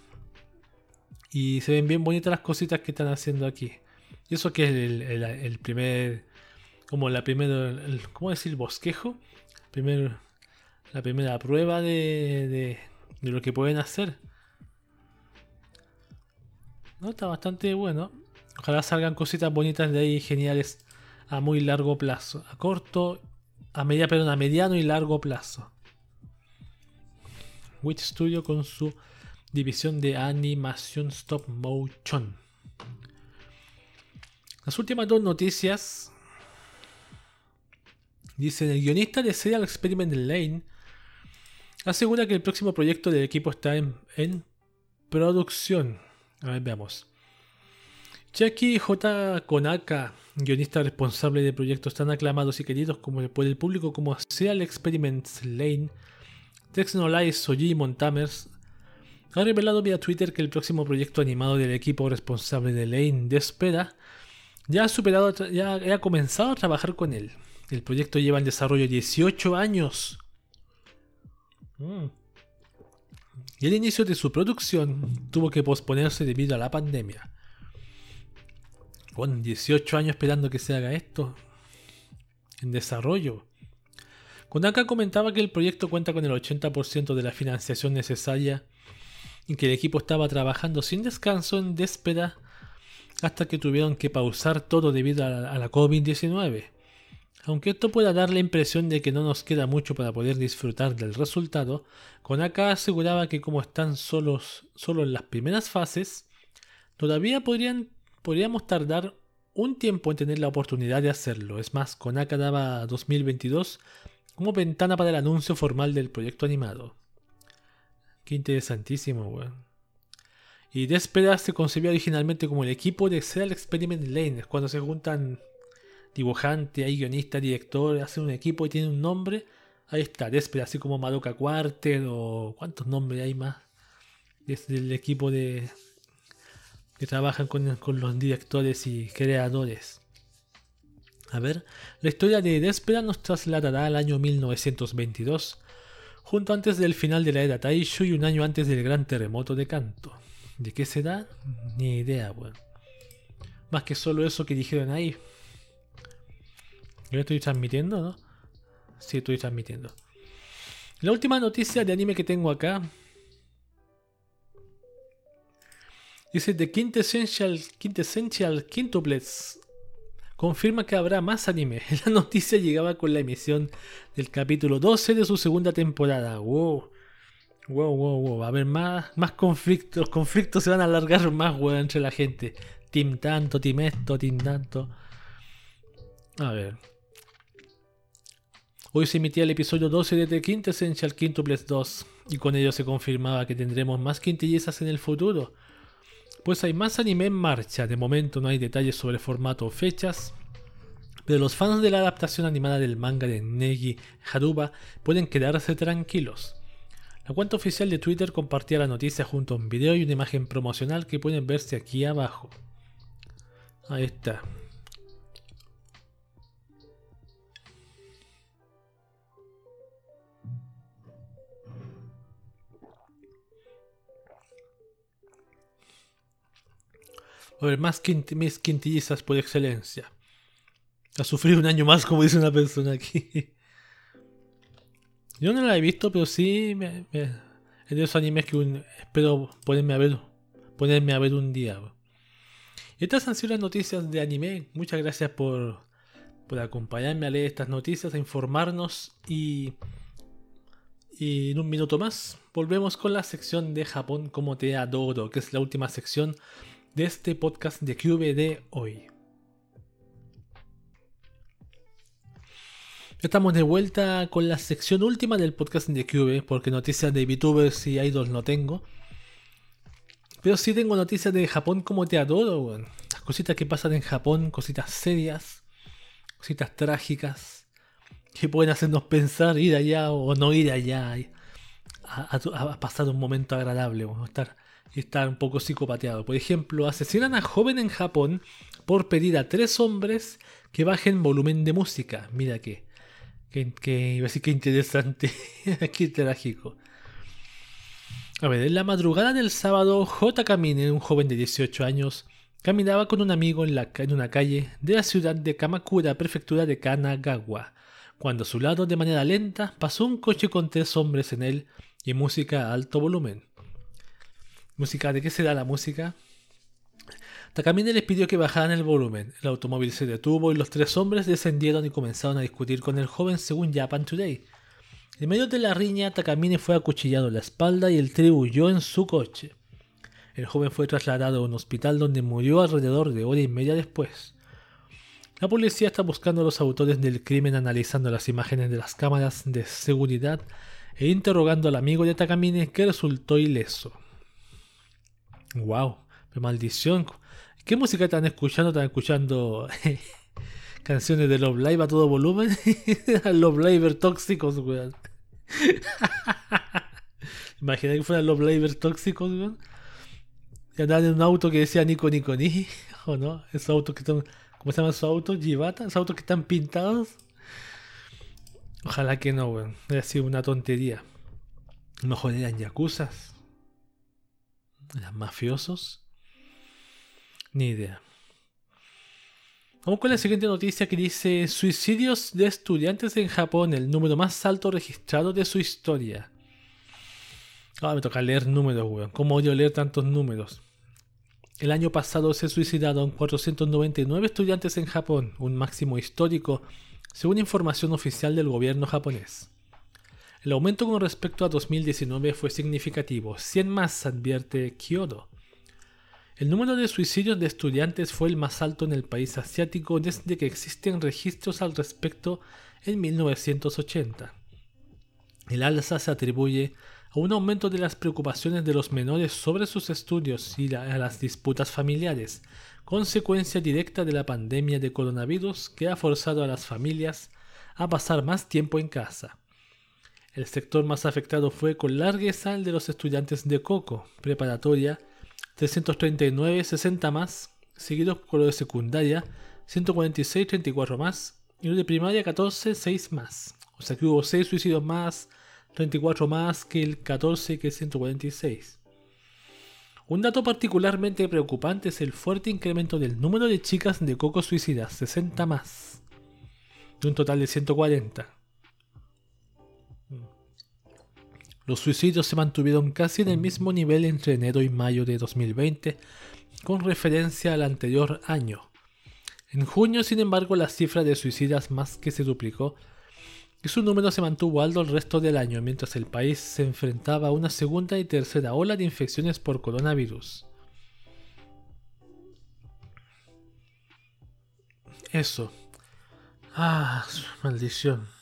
Y se ven bien bonitas las cositas que están haciendo aquí. Y eso que es el, primer, como la primera, ¿cómo decir? Bosquejo. Primer, la primera prueba de, de lo que pueden hacer. ¿no? Está bastante bueno. Ojalá salgan cositas bonitas de ahí, geniales, a muy largo plazo. A corto, a media, perdón, a mediano y largo plazo. Witch Studio con su división de animación stop motion. Las últimas dos noticias. Dicen, el guionista de Serial Experiment Lane asegura que el próximo proyecto del equipo está en, producción. A ver, veamos. Jackie J. Konaka, guionista responsable de proyectos tan aclamados y queridos como por el público como Serial Experiments Lane, Texnolize Soji Montamers, ha revelado vía Twitter que el próximo proyecto animado del equipo responsable de Lane de espera ya ha superado, ya ha comenzado a trabajar con él. El proyecto lleva en desarrollo 18 años. Mm y el inicio de su producción tuvo que posponerse debido a la pandemia. Con 18 años esperando que se haga esto en desarrollo. Konaka comentaba que el proyecto cuenta con el 80% de la financiación necesaria y que el equipo estaba trabajando sin descanso en déspera hasta que tuvieron que pausar todo debido a la, a la COVID-19. Aunque esto pueda dar la impresión de que no nos queda mucho para poder disfrutar del resultado, Konaka aseguraba que como están solos, solo en las primeras fases, todavía podrían, podríamos tardar un tiempo en tener la oportunidad de hacerlo. Es más, Konaka daba 2022 como ventana para el anuncio formal del proyecto animado. Qué interesantísimo, weón. Y Despera se concibió originalmente como el equipo de Serial Experiment Lane, cuando se juntan dibujantes, hay guionistas, directores, hacen un equipo y tienen un nombre. Ahí está, Despera, así como Madoka Quarter o cuántos nombres hay más. Es del equipo de que trabajan con, los directores y creadores. A ver, la historia de Despera nos trasladará al año 1922, junto antes del final de la era Taisho y un año antes del gran terremoto de Kanto. ¿De qué se da? Ni idea, weón. Más que solo eso que dijeron ahí. Estoy transmitiendo, ¿no? Sí, estoy transmitiendo. La última noticia de anime que tengo acá. Dice The Quintessential, Quintessential Quintuplets. Confirma que habrá más anime. La noticia llegaba con la emisión del capítulo 12 de su segunda temporada. Wow. Wow, wow, wow. Va a haber más, más conflictos. Los conflictos se van a alargar más, weón, entre la gente. Team tanto, team esto, team tanto. A ver. Hoy se emitía el episodio 12 de The Quintessential Quintuplets 2. Y con ello se confirmaba que tendremos más quintillizas en el futuro. Pues hay más anime en marcha. De momento no hay detalles sobre formato o fechas. Pero los fans de la adaptación animada del manga de Negi Haruba pueden quedarse tranquilos. La cuenta oficial de Twitter compartía la noticia junto a un video y una imagen promocional que pueden verse aquí abajo. Ahí está. Más mis quintillizas por excelencia. A sufrir un año más, como dice una persona aquí. Yo no la he visto, pero sí me, es de esos animes que espero ponerme a ver, ponerme a ver un día. Estas han sido las noticias de anime. Muchas gracias por, por acompañarme a leer estas noticias, a informarnos y, y en un minuto más volvemos con la sección de Japón como te adoro, que es la última sección de este podcast de QVD hoy. Estamos de vuelta con la sección última del podcast de QV, porque noticias de VTubers y idols no tengo. Pero sí tengo noticias de Japón como te adoro, Las cositas que pasan en Japón, cositas serias, cositas trágicas, que pueden hacernos pensar ir allá o no ir allá, a, pasar un momento agradable, estar, estar un poco psicopateado. Por ejemplo, asesinan a joven en Japón por pedir a tres hombres que bajen volumen de música. Mira que que, iba interesante. Qué trágico. A ver, en la madrugada del sábado, J. Kamine, un joven de 18 años, caminaba con un amigo en, la, en una calle de la ciudad de Kamakura, prefectura de Kanagawa, cuando a su lado, de manera lenta, pasó un coche con tres hombres en él y música a alto volumen. ¿Música? ¿De qué se da la música? Takamine les pidió que bajaran el volumen. El automóvil se detuvo y los tres hombres descendieron y comenzaron a discutir con el joven según Japan Today. En medio de la riña, Takamine fue acuchillado en la espalda y el trío huyó en su coche. El joven fue trasladado a un hospital donde murió alrededor de hora y media después. La policía está buscando a los autores del crimen analizando las imágenes de las cámaras de seguridad e interrogando al amigo de Takamine que resultó ileso. ¡Wow! ¡Qué maldición! ¿Qué música están escuchando? ¿Están escuchando canciones de Love Live a todo volumen? Love Live tóxicos, weón. Imagina que fueran Love Live tóxicos, weón. Y andaban en un auto que decía Nico Nico Ni, ¿o no? Esos autos que están, ¿cómo se llaman esos autos? Jibata, esos autos que están pintados. Ojalá que no, weón. Haya sido una tontería. mejor eran yakuzas. Mafiosos. Ni idea. Vamos con la siguiente noticia que dice suicidios de estudiantes en Japón, el número más alto registrado de su historia. Ah, me toca leer números, weón. ¿Cómo odio leer tantos números? El año pasado se suicidaron 499 estudiantes en Japón, un máximo histórico, según información oficial del gobierno japonés. El aumento con respecto a 2019 fue significativo, 100 más, advierte Kyoto. El número de suicidios de estudiantes fue el más alto en el país asiático desde que existen registros al respecto en 1980. El alza se atribuye a un aumento de las preocupaciones de los menores sobre sus estudios y a las disputas familiares, consecuencia directa de la pandemia de coronavirus que ha forzado a las familias a pasar más tiempo en casa. El sector más afectado fue con largueza el de los estudiantes de Coco, preparatoria, 339, 60 más, seguidos por lo de secundaria, 146, 34 más, y lo de primaria, 14, 6 más. O sea que hubo 6 suicidios más, 34 más que el 14 que 146. Un dato particularmente preocupante es el fuerte incremento del número de chicas de coco suicidas, 60 más, de un total de 140. Los suicidios se mantuvieron casi en el mismo nivel entre enero y mayo de 2020, con referencia al anterior año. En junio, sin embargo, la cifra de suicidas más que se duplicó y su número se mantuvo alto el resto del año, mientras el país se enfrentaba a una segunda y tercera ola de infecciones por coronavirus. Eso. Ah, maldición.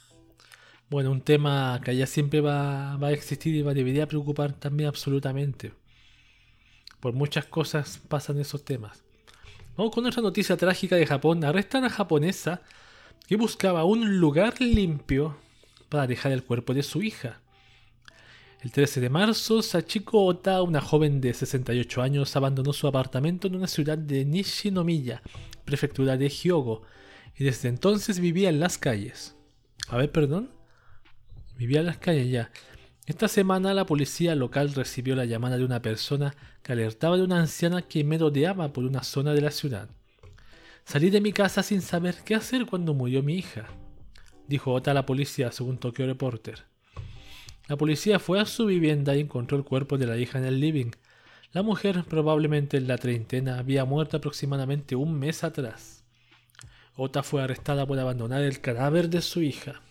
Bueno, un tema que allá siempre va, a existir y va, debería preocupar también absolutamente. Por muchas cosas pasan esos temas. Vamos con otra noticia trágica de Japón. Arrestan a japonesa que buscaba un lugar limpio para dejar el cuerpo de su hija. El 13 de marzo, Sachiko Ota, una joven de 68 años, abandonó su apartamento en una ciudad de Nishinomiya, prefectura de Hyogo, y desde entonces vivía en las calles. A ver, perdón. Vivía en las calles ya. Esta semana la policía local recibió la llamada de una persona que alertaba de una anciana que merodeaba por una zona de la ciudad. Salí de mi casa sin saber qué hacer cuando murió mi hija, dijo Ota a la policía según Tokyo Reporter. La policía fue a su vivienda y encontró el cuerpo de la hija en el living. La mujer, probablemente en la treintena, había muerto aproximadamente un mes atrás. Ota fue arrestada por abandonar el cadáver de su hija.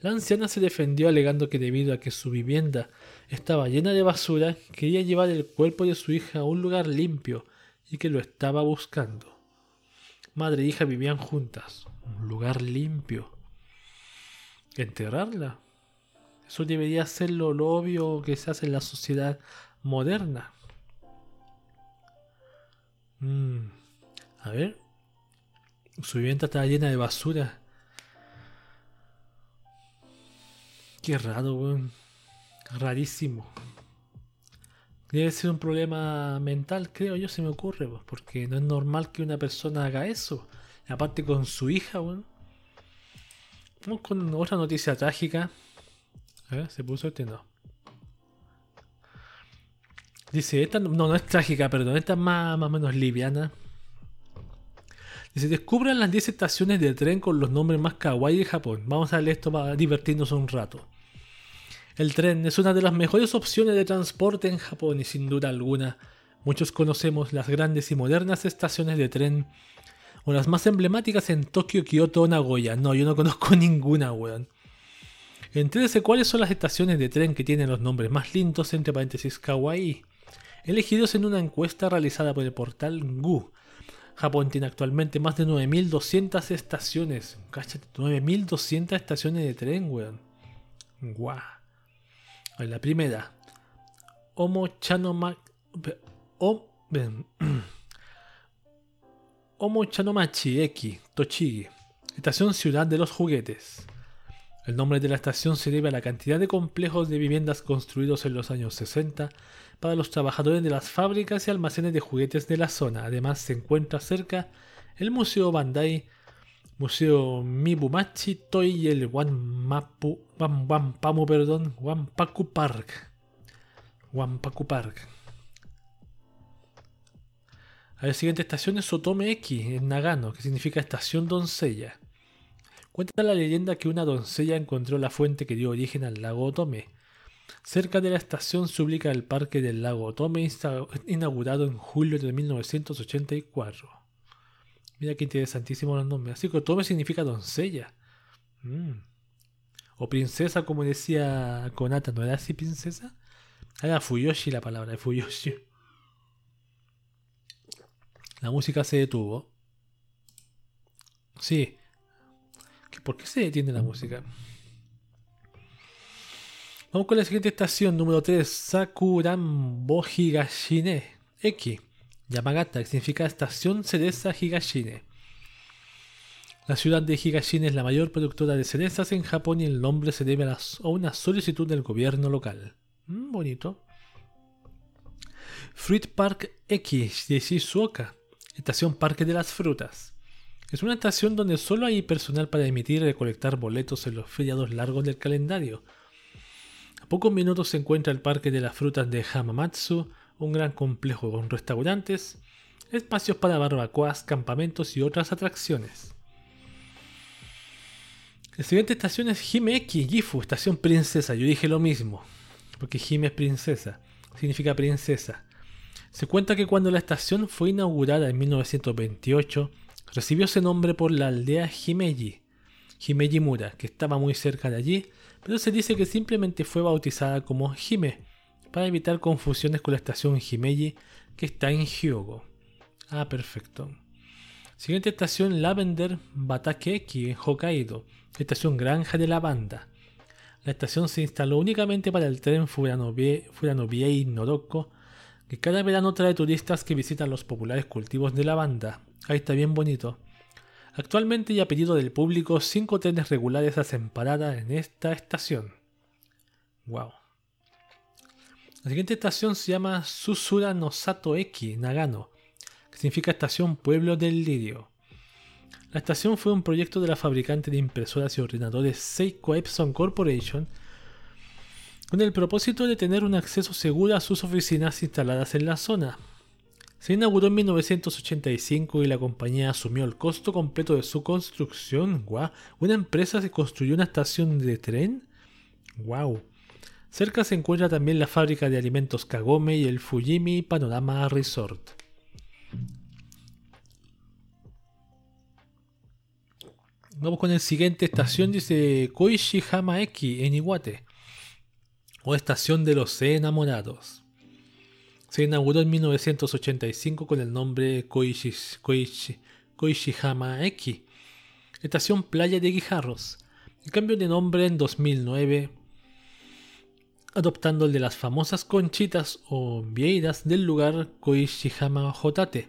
La anciana se defendió alegando que debido a que su vivienda estaba llena de basura, quería llevar el cuerpo de su hija a un lugar limpio y que lo estaba buscando. Madre e hija vivían juntas, un lugar limpio. ¿Enterrarla? Eso debería ser lo, obvio que se hace en la sociedad moderna. Mm, a ver. Su vivienda estaba llena de basura. Qué raro, weón. Rarísimo. Debe ser un problema mental, creo yo, se me ocurre, porque no es normal que una persona haga eso. aparte con su hija, weón. Vamos con otra noticia trágica. Ver, se puso este, no. Dice, esta no, no es trágica, perdón, esta es más, más o menos liviana. Dice, descubran las 10 estaciones de tren con los nombres más kawaii de Japón. Vamos a leer esto para divertirnos un rato. El tren es una de las mejores opciones de transporte en Japón y sin duda alguna muchos conocemos las grandes y modernas estaciones de tren o las más emblemáticas en Tokio, Kioto o Nagoya. No, yo no conozco ninguna, weón. Entérese cuáles son las estaciones de tren que tienen los nombres más lindos, entre paréntesis kawaii, elegidos en una encuesta realizada por el portal GU. Japón tiene actualmente más de 9.200 estaciones. Cáchate, 9.200 estaciones de tren, weón. Guau. La primera, Omo Chanoma, Omo Chanomachi Eki, Tochigi, estación Ciudad de los Juguetes. El nombre de la estación se debe a la cantidad de complejos de viviendas construidos en los años 60 para los trabajadores de las fábricas y almacenes de juguetes de la zona. Además se encuentra cerca el Museo Bandai Museo Mibumachi Toy y el Wanmapu, Wampamu, perdón, Park. Wampaku Park. A la siguiente estación es Sotome X, en Nagano, que significa estación doncella. Cuenta la leyenda que una doncella encontró la fuente que dio origen al lago Otome. Cerca de la estación se ubica el parque del lago Otome, inaugurado en julio de 1984. Mira qué interesantísimo los nombres. Así que Otome significa doncella. Mm. O princesa, como decía Konata. ¿No era así princesa? Era Fuyoshi la palabra de Fuyoshi. La música se detuvo. Sí. ¿Por qué se detiene la música? Vamos con la siguiente estación, número 3, Sakurambo Higashine X. Yamagata, que significa estación cereza Higashine. La ciudad de Higashine es la mayor productora de cerezas en Japón y el nombre se debe a, una solicitud del gobierno local. Mm, bonito. Fruit Park X de Shizuoka, estación Parque de las Frutas. Es una estación donde solo hay personal para emitir y recolectar boletos en los feriados largos del calendario. A pocos minutos se encuentra el Parque de las Frutas de Hamamatsu, un gran complejo con restaurantes, espacios para barbacoas, campamentos y otras atracciones. La siguiente estación es Himeki Gifu, estación princesa. Yo dije lo mismo, porque Hime es princesa, significa princesa. Se cuenta que cuando la estación fue inaugurada en 1928, recibió ese nombre por la aldea Himeji, Himeji Mura, que estaba muy cerca de allí, pero se dice que simplemente fue bautizada como Hime, para evitar confusiones con la estación Himeji, que está en Hyogo. Ah, perfecto. Siguiente estación Lavender Batakeki en Hokkaido, estación Granja de Lavanda. La estación se instaló únicamente para el tren Furanobiei Noroko que cada verano trae turistas que visitan los populares cultivos de lavanda. Ahí está bien bonito. Actualmente y a pedido del público, cinco trenes regulares hacen parada en esta estación. Wow. La siguiente estación se llama Susura Nosato Eki, Nagano, que significa Estación Pueblo del Lirio. La estación fue un proyecto de la fabricante de impresoras y ordenadores Seiko Epson Corporation, con el propósito de tener un acceso seguro a sus oficinas instaladas en la zona. Se inauguró en 1985 y la compañía asumió el costo completo de su construcción. ¿Una empresa se construyó una estación de tren? ¡Wow! Cerca se encuentra también la fábrica de alimentos Kagome y el Fujimi Panorama Resort. Vamos con el siguiente estación, dice Koishihama Eki en Iwate o Estación de los Enamorados. Se inauguró en 1985 con el nombre Koishi, Koishihama Eki, Estación Playa de Guijarros. El cambio de nombre en 2009, adoptando el de las famosas conchitas o vieiras del lugar Koishihama Hotate.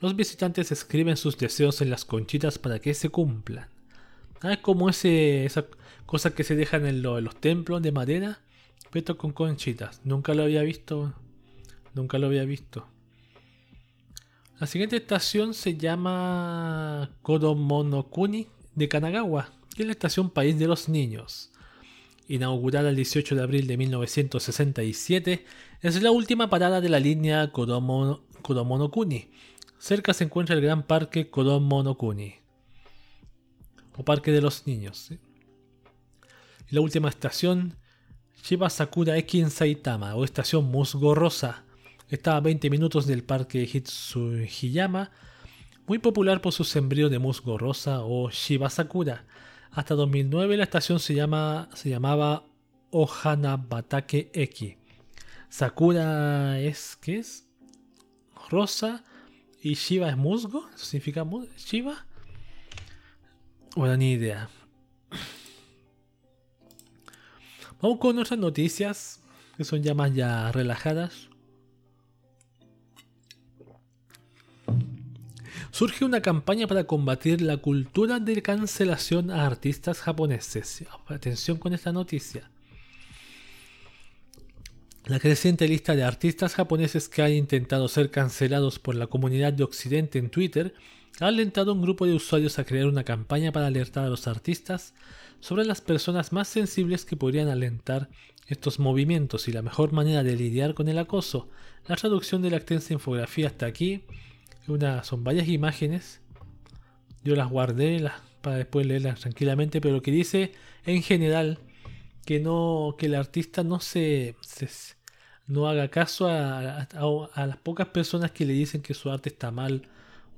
Los visitantes escriben sus deseos en las conchitas para que se cumplan. Ah, es como ese, esa cosa que se dejan en los templos de madera Peto con conchitas. Nunca lo había visto. Nunca lo había visto. La siguiente estación se llama Kodomonokuni de Kanagawa, que es la estación País de los Niños. Inaugurada el 18 de abril de 1967, es la última parada de la línea Kodomonokuni. Cerca se encuentra el gran parque Kodomonokuni, o Parque de los Niños. Y la última estación Shiba Sakura Eki Saitama o estación Musgo Rosa. Está a 20 minutos del parque Hitsujiyama, muy popular por su sembrío de musgo rosa o Shiba Sakura. Hasta 2009 la estación se, llama, se llamaba Ohana Batake Eki. Sakura es, ¿qué es? Rosa y Shiba es musgo. ¿Eso significa Shiba? Bueno, ni idea. Vamos con otras noticias que son ya más ya relajadas. Surge una campaña para combatir la cultura de cancelación a artistas japoneses. Atención con esta noticia. La creciente lista de artistas japoneses que han intentado ser cancelados por la comunidad de Occidente en Twitter ha alentado un grupo de usuarios a crear una campaña para alertar a los artistas sobre las personas más sensibles que podrían alentar estos movimientos y la mejor manera de lidiar con el acoso. La traducción de la extensa infografía hasta aquí son varias imágenes. Yo las guardé para después leerlas tranquilamente, pero lo que dice en general que no que el artista no se, no haga caso a, a, las pocas personas que le dicen que su arte está mal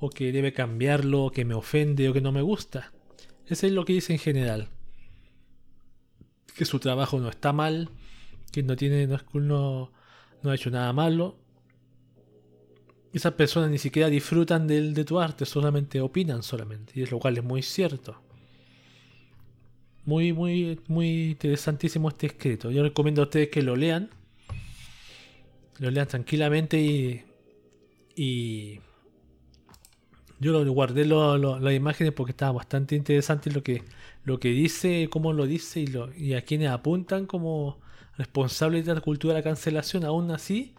o que debe cambiarlo o que me ofende o que no me gusta. Eso es lo que dice en general que su trabajo no está mal, que no tiene, no, no, no ha hecho nada malo. Esas personas ni siquiera disfrutan de tu arte, solamente opinan solamente, y es lo cual es muy cierto. Muy, muy, muy interesantísimo este escrito. Yo recomiendo a ustedes que lo lean. Lo lean tranquilamente y. Y. Yo lo guardé las imágenes porque estaba bastante interesante lo que, lo que dice, cómo lo dice y, a quienes apuntan como responsables de la cultura de la cancelación. Aún así,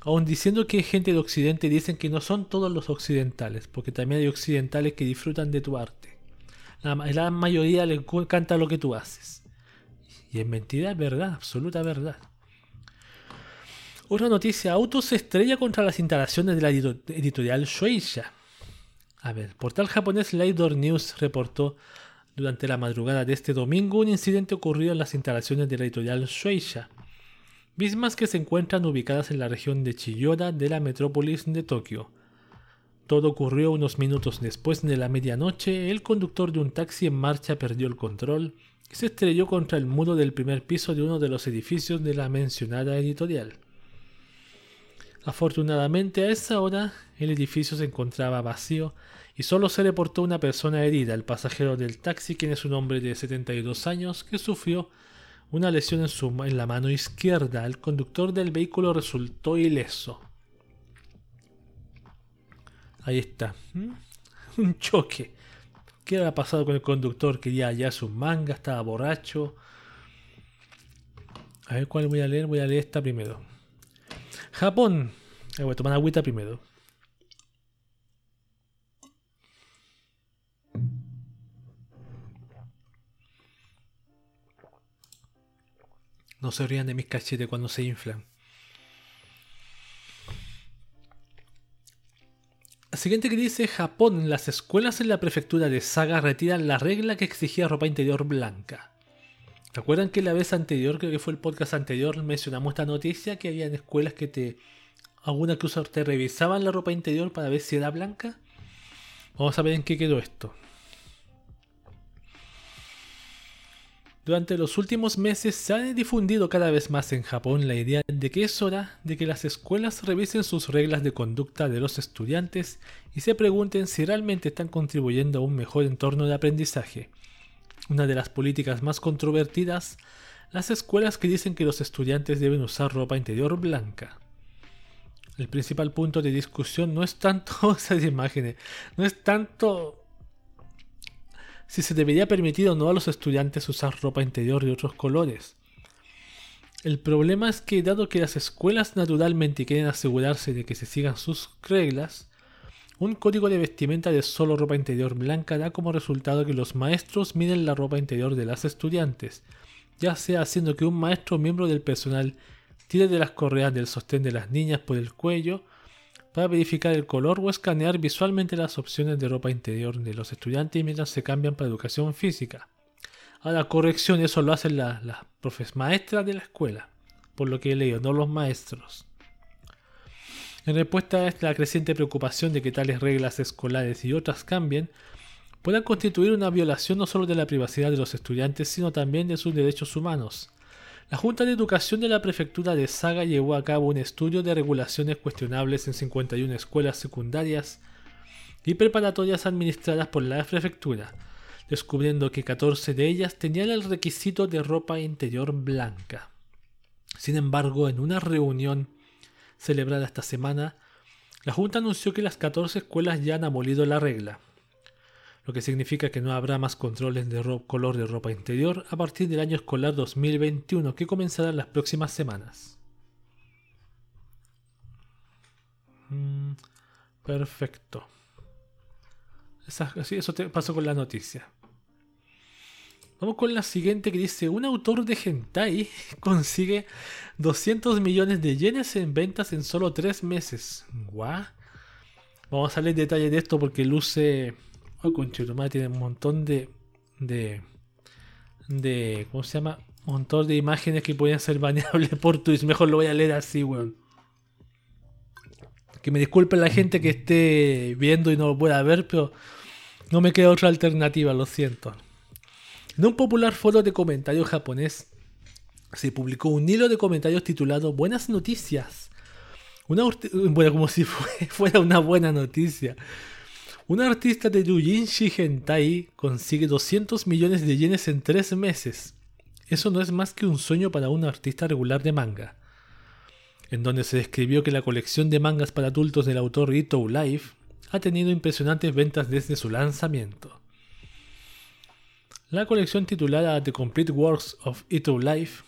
aún diciendo que gente de Occidente dicen que no son todos los occidentales, porque también hay occidentales que disfrutan de tu arte. La, mayoría le encanta lo que tú haces. Y es mentira, es verdad, absoluta verdad. Otra noticia, autos se estrella contra las instalaciones de la editorial Shueisha. A ver, portal japonés Lidor News reportó durante la madrugada de este domingo un incidente ocurrido en las instalaciones de la editorial Shueisha, mismas que se encuentran ubicadas en la región de Chiyoda de la metrópolis de Tokio. Todo ocurrió unos minutos después de la medianoche, el conductor de un taxi en marcha perdió el control y se estrelló contra el muro del primer piso de uno de los edificios de la mencionada editorial. Afortunadamente a esa hora el edificio se encontraba vacío y solo se reportó una persona herida, el pasajero del taxi, quien es un hombre de 72 años que sufrió una lesión en, su, en la mano izquierda. El conductor del vehículo resultó ileso. Ahí está. ¿Mm? Un choque. ¿Qué había pasado con el conductor? Quería ya su manga, estaba borracho. A ver cuál voy a leer. Voy a leer esta primero. Japón. Voy a tomar agüita primero. No se rían de mis cachetes cuando se inflan. La siguiente que dice Japón, las escuelas en la prefectura de Saga retiran la regla que exigía ropa interior blanca. ¿Recuerdan que la vez anterior, creo que fue el podcast anterior, mencionamos esta noticia que había en escuelas que te alguna que te revisaban la ropa interior para ver si era blanca? Vamos a ver en qué quedó esto. Durante los últimos meses se ha difundido cada vez más en Japón la idea de que es hora de que las escuelas revisen sus reglas de conducta de los estudiantes y se pregunten si realmente están contribuyendo a un mejor entorno de aprendizaje. Una de las políticas más controvertidas, las escuelas que dicen que los estudiantes deben usar ropa interior blanca. El principal punto de discusión no es tanto esas imágenes, no es tanto si se debería permitir o no a los estudiantes usar ropa interior de otros colores. El problema es que dado que las escuelas naturalmente quieren asegurarse de que se sigan sus reglas, un código de vestimenta de solo ropa interior blanca da como resultado que los maestros miden la ropa interior de las estudiantes, ya sea haciendo que un maestro miembro del personal tire de las correas del sostén de las niñas por el cuello para verificar el color o escanear visualmente las opciones de ropa interior de los estudiantes mientras se cambian para educación física. A la corrección eso lo hacen las, maestras de la escuela, por lo que he leído, no los maestros. En respuesta a la creciente preocupación de que tales reglas escolares y otras cambien, puedan constituir una violación no solo de la privacidad de los estudiantes, sino también de sus derechos humanos. La Junta de Educación de la Prefectura de Saga llevó a cabo un estudio de regulaciones cuestionables en 51 escuelas secundarias y preparatorias administradas por la prefectura, descubriendo que 14 de ellas tenían el requisito de ropa interior blanca. Sin embargo, en una reunión celebrada esta semana, la Junta anunció que las 14 escuelas ya han abolido la regla lo que significa que no habrá más controles de color de ropa interior a partir del año escolar 2021 que comenzará en las próximas semanas. Mm, perfecto. Eso te pasó con la noticia. Vamos con la siguiente que dice, un autor de hentai consigue 200 millones de yenes en ventas en solo 3 meses. ¿Guau? Vamos a leer detalles de esto porque luce Oh, madre tiene un montón de, de. de. ¿Cómo se llama? Un montón de imágenes que pueden ser baneables por Twitch. Mejor lo voy a leer así, weón. Que me disculpen la gente que esté viendo y no lo pueda ver, pero no me queda otra alternativa, lo siento. En un popular foro de comentarios japonés se publicó un hilo de comentarios titulado Buenas noticias. Bueno, como si fuera una buena noticia. Un artista de Yujinshi Hentai consigue 200 millones de yenes en 3 meses. Eso no es más que un sueño para un artista regular de manga. En donde se describió que la colección de mangas para adultos del autor Ito Life ha tenido impresionantes ventas desde su lanzamiento. La colección titulada The Complete Works of Ito Life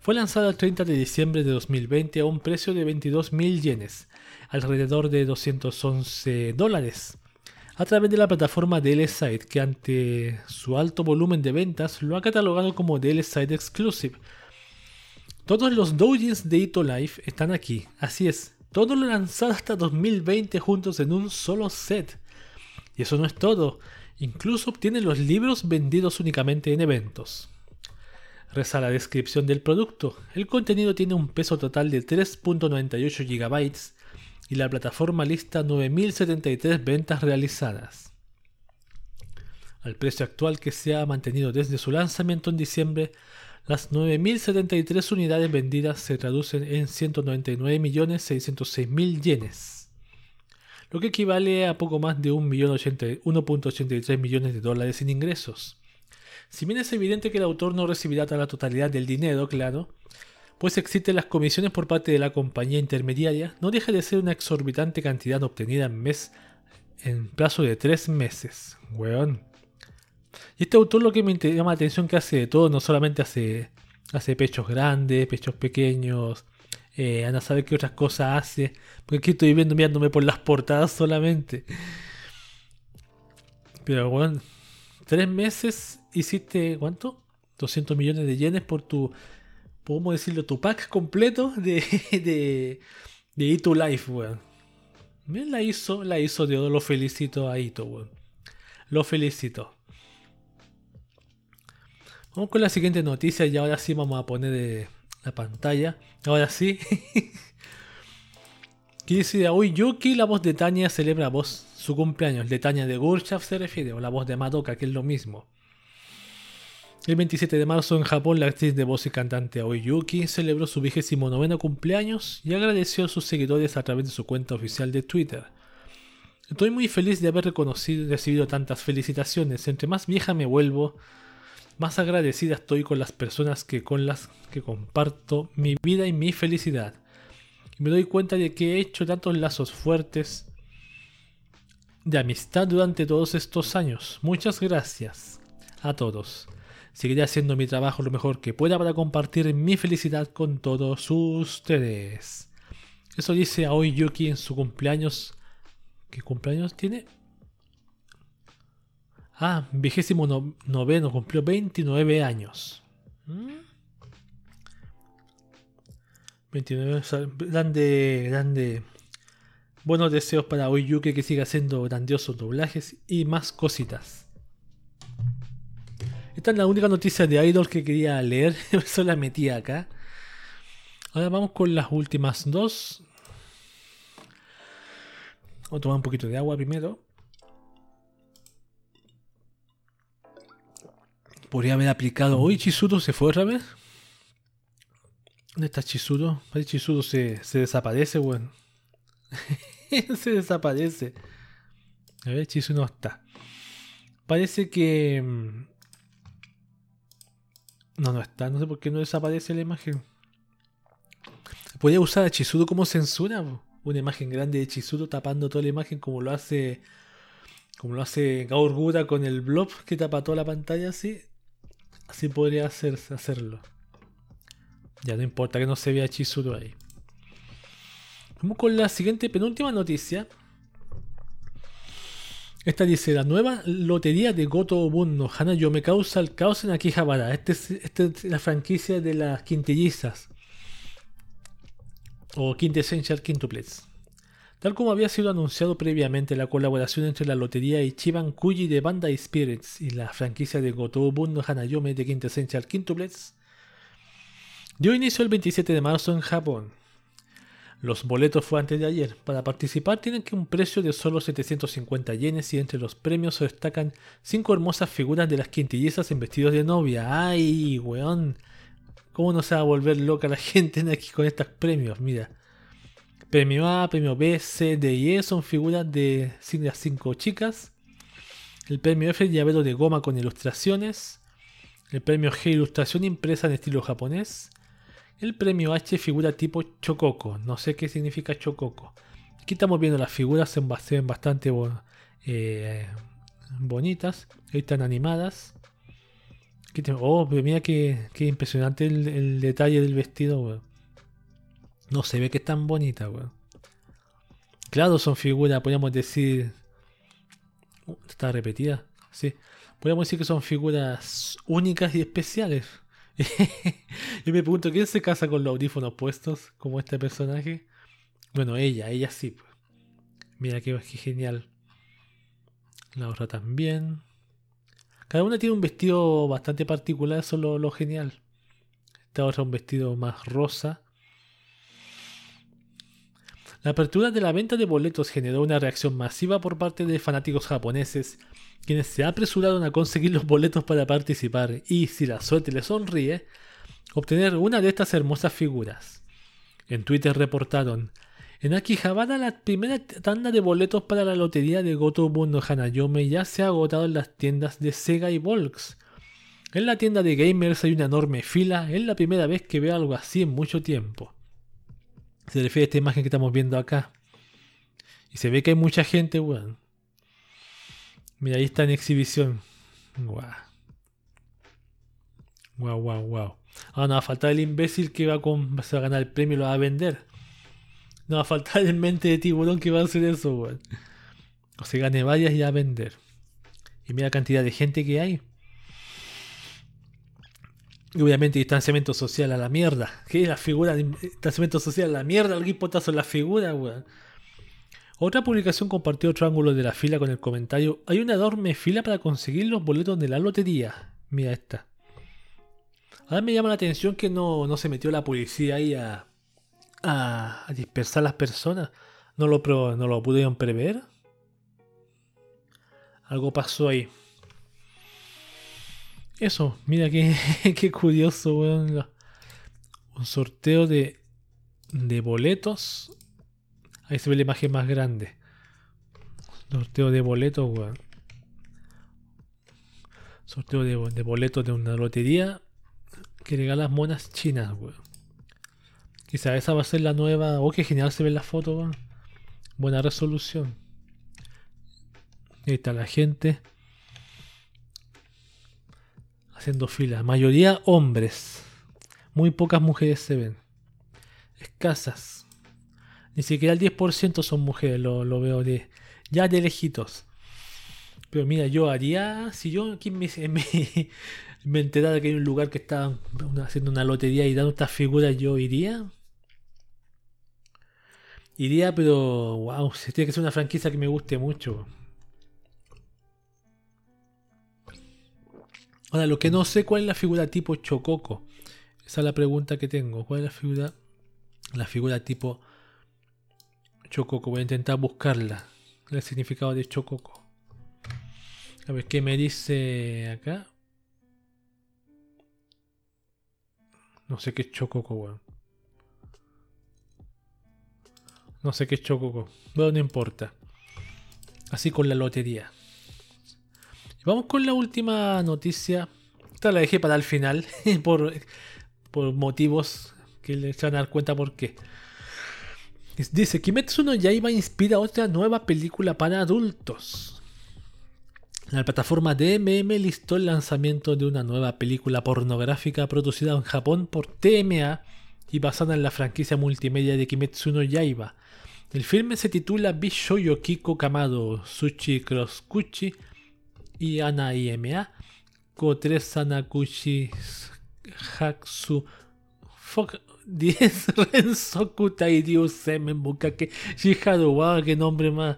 fue lanzada el 30 de diciembre de 2020 a un precio de 22.000 yenes, alrededor de 211 dólares, a través de la plataforma DLSite, que ante su alto volumen de ventas lo ha catalogado como DLSite Exclusive. Todos los doujins de Ito Life están aquí, así es, todo lo lanzado hasta 2020 juntos en un solo set. Y eso no es todo, incluso obtienen los libros vendidos únicamente en eventos. Reza la descripción del producto. El contenido tiene un peso total de 3.98 GB y la plataforma lista 9.073 ventas realizadas. Al precio actual que se ha mantenido desde su lanzamiento en diciembre, las 9.073 unidades vendidas se traducen en 199.606.000 yenes, lo que equivale a poco más de 1.83 millones de dólares en ingresos. Si bien es evidente que el autor no recibirá toda la totalidad del dinero, claro, pues existen las comisiones por parte de la compañía intermediaria, no deja de ser una exorbitante cantidad obtenida en mes en plazo de tres meses. Weón. Y este autor lo que me llama la atención que hace de todo, no solamente hace, hace pechos grandes, pechos pequeños, eh, a saber qué otras cosas hace, porque aquí estoy viendo mirándome por las portadas solamente. Pero bueno, tres meses hiciste, ¿cuánto? 200 millones de yenes por tu, podemos decirlo, tu pack completo de, de, de Ito Life, weón. La hizo, la hizo, Dios, lo felicito a Ito, weón. Lo felicito. Vamos con la siguiente noticia y ahora sí vamos a poner eh, la pantalla. Ahora sí. ¿Qué dice hoy Yuki, la voz de Tania celebra voz su cumpleaños. De Tania de Gurshaf se refiere, o la voz de Madoka, que es lo mismo. El 27 de marzo en Japón, la actriz de voz y cantante Aoi Yuki celebró su vigésimo noveno cumpleaños y agradeció a sus seguidores a través de su cuenta oficial de Twitter. Estoy muy feliz de haber reconocido y recibido tantas felicitaciones. Entre más vieja me vuelvo, más agradecida estoy con las personas que con las que comparto mi vida y mi felicidad. Me doy cuenta de que he hecho tantos lazos fuertes de amistad durante todos estos años. Muchas gracias a todos. Seguiré haciendo mi trabajo lo mejor que pueda para compartir mi felicidad con todos ustedes. Eso dice Aoi Yuki en su cumpleaños. ¿Qué cumpleaños tiene? Ah, vigésimo noveno, cumplió 29 años. 29, grande, grande. Buenos deseos para Aoi Yuki que siga haciendo grandiosos doblajes y más cositas. Esta es la única noticia de Idol que quería leer, eso la metí acá. Ahora vamos con las últimas dos. Vamos a tomar un poquito de agua primero. Podría haber aplicado. Hoy Chizuru se fue otra vez. ¿Dónde está Chizuru? Chizuru se, se desaparece, weón. se desaparece. A ver, Chizuru no está. Parece que mm, no, no está. No sé por qué no desaparece la imagen. Podría usar a Chizuru como censura. Una imagen grande de Chizuru tapando toda la imagen como lo hace. Como lo hace Gaur con el blob que tapa toda la pantalla así. Así podría hacerlo. Ya no importa que no se vea Chizuru ahí. Vamos con la siguiente penúltima noticia. Esta dice, la nueva lotería de Goto Bunno yo me causa el caos en Akihabara. Esta es, este es la franquicia de las quintillizas. O Quintessential Quintuplets. Tal como había sido anunciado previamente, la colaboración entre la lotería Ichiban Kuji de Bandai Spirits y la franquicia de Goto Bunno Hanayome de Quintessential Quintuplets dio inicio el 27 de marzo en Japón. Los boletos fue antes de ayer. Para participar tienen que un precio de solo 750 yenes y entre los premios se destacan 5 hermosas figuras de las quintillizas en vestidos de novia. ¡Ay, weón! ¿Cómo no se va a volver loca la gente aquí con estos premios? Mira. Premio A, premio B, C, D y E son figuras de las cinco chicas. El premio F, llavero de goma con ilustraciones. El premio G, ilustración impresa en estilo japonés. El premio H, figura tipo chococo. No sé qué significa chococo. Aquí estamos viendo las figuras, se ven bastante eh, bonitas. Ahí están animadas. Oh, mira qué, impresionante el, detalle del vestido, No se ve que es tan bonita, weón. Claro, son figuras, podríamos decir. Está repetida, sí. Podríamos decir que son figuras únicas y especiales. y me pregunto, ¿quién se casa con los audífonos puestos como este personaje? Bueno, ella, ella sí. Pues. Mira qué, genial. La otra también. Cada una tiene un vestido bastante particular, eso es lo, genial. Esta otra un vestido más rosa. La apertura de la venta de boletos generó una reacción masiva por parte de fanáticos japoneses, quienes se apresuraron a conseguir los boletos para participar y, si la suerte les sonríe, obtener una de estas hermosas figuras. En Twitter reportaron, en Akihabara la primera tanda de boletos para la lotería de Goto no Hanayome ya se ha agotado en las tiendas de Sega y Volks. En la tienda de gamers hay una enorme fila, es la primera vez que veo algo así en mucho tiempo. Se refiere a esta imagen que estamos viendo acá. Y se ve que hay mucha gente, weón. Mira, ahí está en exhibición. Guau. Guau, guau, guau. Ahora no va a faltar el imbécil que va, con, va a ganar el premio y lo va a vender. No va a faltar el mente de tiburón que va a hacer eso, weón. O se gane varias y a vender. Y mira la cantidad de gente que hay. Y obviamente distanciamiento social a la mierda. ¿Qué es la figura de distanciamiento social a la mierda? El potazo en la figura, weón. Otra publicación compartió otro ángulo de la fila con el comentario: Hay una enorme fila para conseguir los boletos de la lotería. Mira esta. Ahora me llama la atención que no, no se metió la policía ahí a, a, dispersar las personas. ¿No lo, ¿No lo pudieron prever? Algo pasó ahí. Eso, mira qué, qué curioso, weón. Un sorteo de, de boletos. Ahí se ve la imagen más grande. Sorteo de boletos, weón. Sorteo de, de boletos de una lotería que regala monas chinas, weón. Quizá esa va a ser la nueva. Oh, qué genial se ve la foto, Buena resolución. Ahí está la gente. Haciendo fila. Mayoría hombres. Muy pocas mujeres se ven. Escasas. Ni siquiera el 10% son mujeres. Lo, veo de. Ya de lejitos. Pero mira, yo haría. Si yo aquí me, me, me enterara que hay un lugar que está haciendo una lotería y dando estas figuras, yo iría. Iría, pero wow, tiene que ser una franquicia que me guste mucho. Ahora, lo que no sé cuál es la figura tipo Chococo. Esa es la pregunta que tengo. ¿Cuál es la figura? La figura tipo Chococo. Voy a intentar buscarla. El significado de Chococo. A ver qué me dice acá. No sé qué es Chococo, weón. No sé qué es Chococo. Bueno, no importa. Así con la lotería. Vamos con la última noticia. Esta la dejé para el final. por, por motivos que le van a dar cuenta por qué. Dice, Kimetsu no Yaiba inspira otra nueva película para adultos. La plataforma DMM listó el lanzamiento de una nueva película pornográfica producida en Japón por TMA y basada en la franquicia multimedia de Kimetsu no Yaiba, el filme se titula Bishoyo Kiko Kamado Sushi Kuchi y Ana IMA Kotre Sanakushi Haksu Fok 10 Rensoku Tairyu Semen Bukake Shihado wow, qué nombre más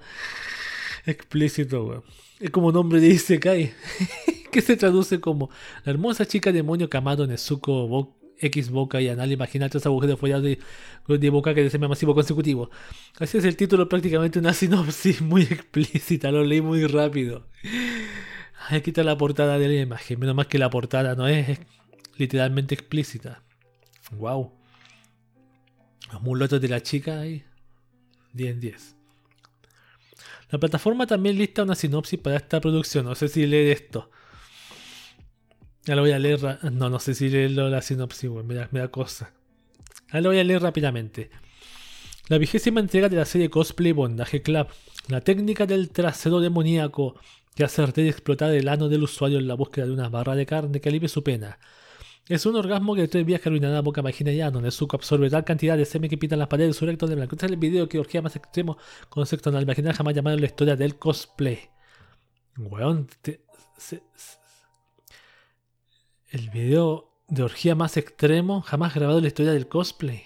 explícito. Es como nombre de Isekai que se traduce como la hermosa chica demonio Kamado Nezuko Bok X boca y anal. Imagínate esa agujeros follados de, de boca que desea masivo consecutivo. Así es el título, prácticamente una sinopsis muy explícita. Lo leí muy rápido. Aquí está la portada de la imagen. Menos mal que la portada no es literalmente explícita. Wow. Los mulotos de la chica ahí. 10 en 10. La plataforma también lista una sinopsis para esta producción. No sé si leer esto. Ya lo voy a leer. No, no sé si leerlo la sinopsis, me, da, me da cosa. Ya lo voy a leer rápidamente. La vigésima entrega de la serie Cosplay Bondage Club. La técnica del trasero demoníaco que hace arder y explotar el ano del usuario en la búsqueda de una barra de carne que alivie su pena. Es un orgasmo que tres viajes arruinará la boca vagina ya, donde el suco absorbe tal cantidad de semen que pintan las paredes de su recto de blanco. Este es el video que orgía más extremo con sexo anal vaginal jamás llamado en la historia del cosplay. Weón, el video de orgía más extremo jamás grabado en la historia del cosplay.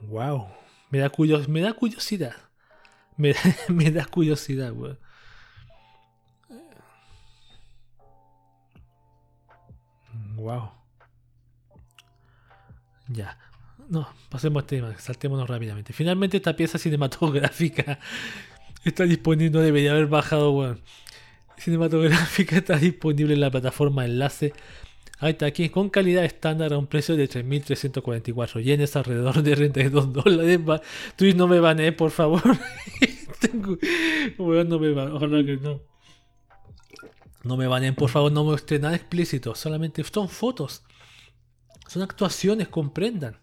Wow, me da curiosidad. Me, me da curiosidad, weón. Wow. Ya. No, pasemos este tema, saltémonos rápidamente. Finalmente esta pieza cinematográfica está disponible, no debería haber bajado, weón. Cinematográfica está disponible en la plataforma Enlace. Ahí está aquí, con calidad estándar a un precio de 3.344 yenes, alrededor de 32 dólares. Twitch no me bané, por favor. Tengo... no me van, ojalá que no. No me banen, por favor, no muestre nada explícito. Solamente son fotos. Son actuaciones, comprendan.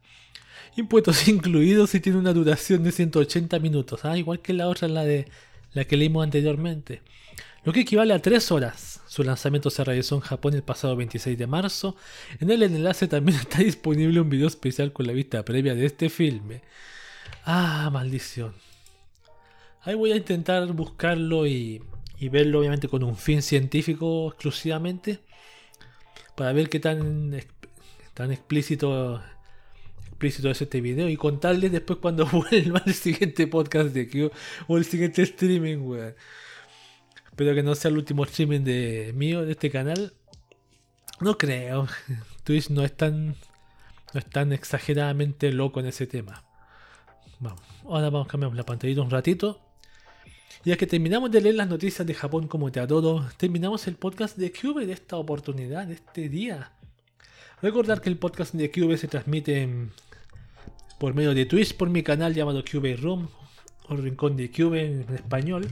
Impuestos incluidos y tiene una duración de 180 minutos. Ah, igual que la otra, la de la que leímos anteriormente. Lo que equivale a 3 horas. Su lanzamiento se realizó en Japón el pasado 26 de marzo. En el enlace también está disponible un video especial con la vista previa de este filme. Ah, maldición. Ahí voy a intentar buscarlo y y verlo obviamente con un fin científico exclusivamente para ver qué tan, tan explícito explícito es este video y contarles después cuando vuelva el siguiente podcast de Q o el siguiente streaming, weón. Espero que no sea el último streaming de mío de este canal. No creo. Twitch no es tan no es tan exageradamente loco en ese tema. Vamos, ahora vamos a cambiar la pantallita un ratito ya que terminamos de leer las noticias de Japón como te adoro, terminamos el podcast de Cube de esta oportunidad, de este día. Recordar que el podcast de Cube se transmite por medio de Twitch por mi canal llamado Cube Room o Rincón de Cube en español.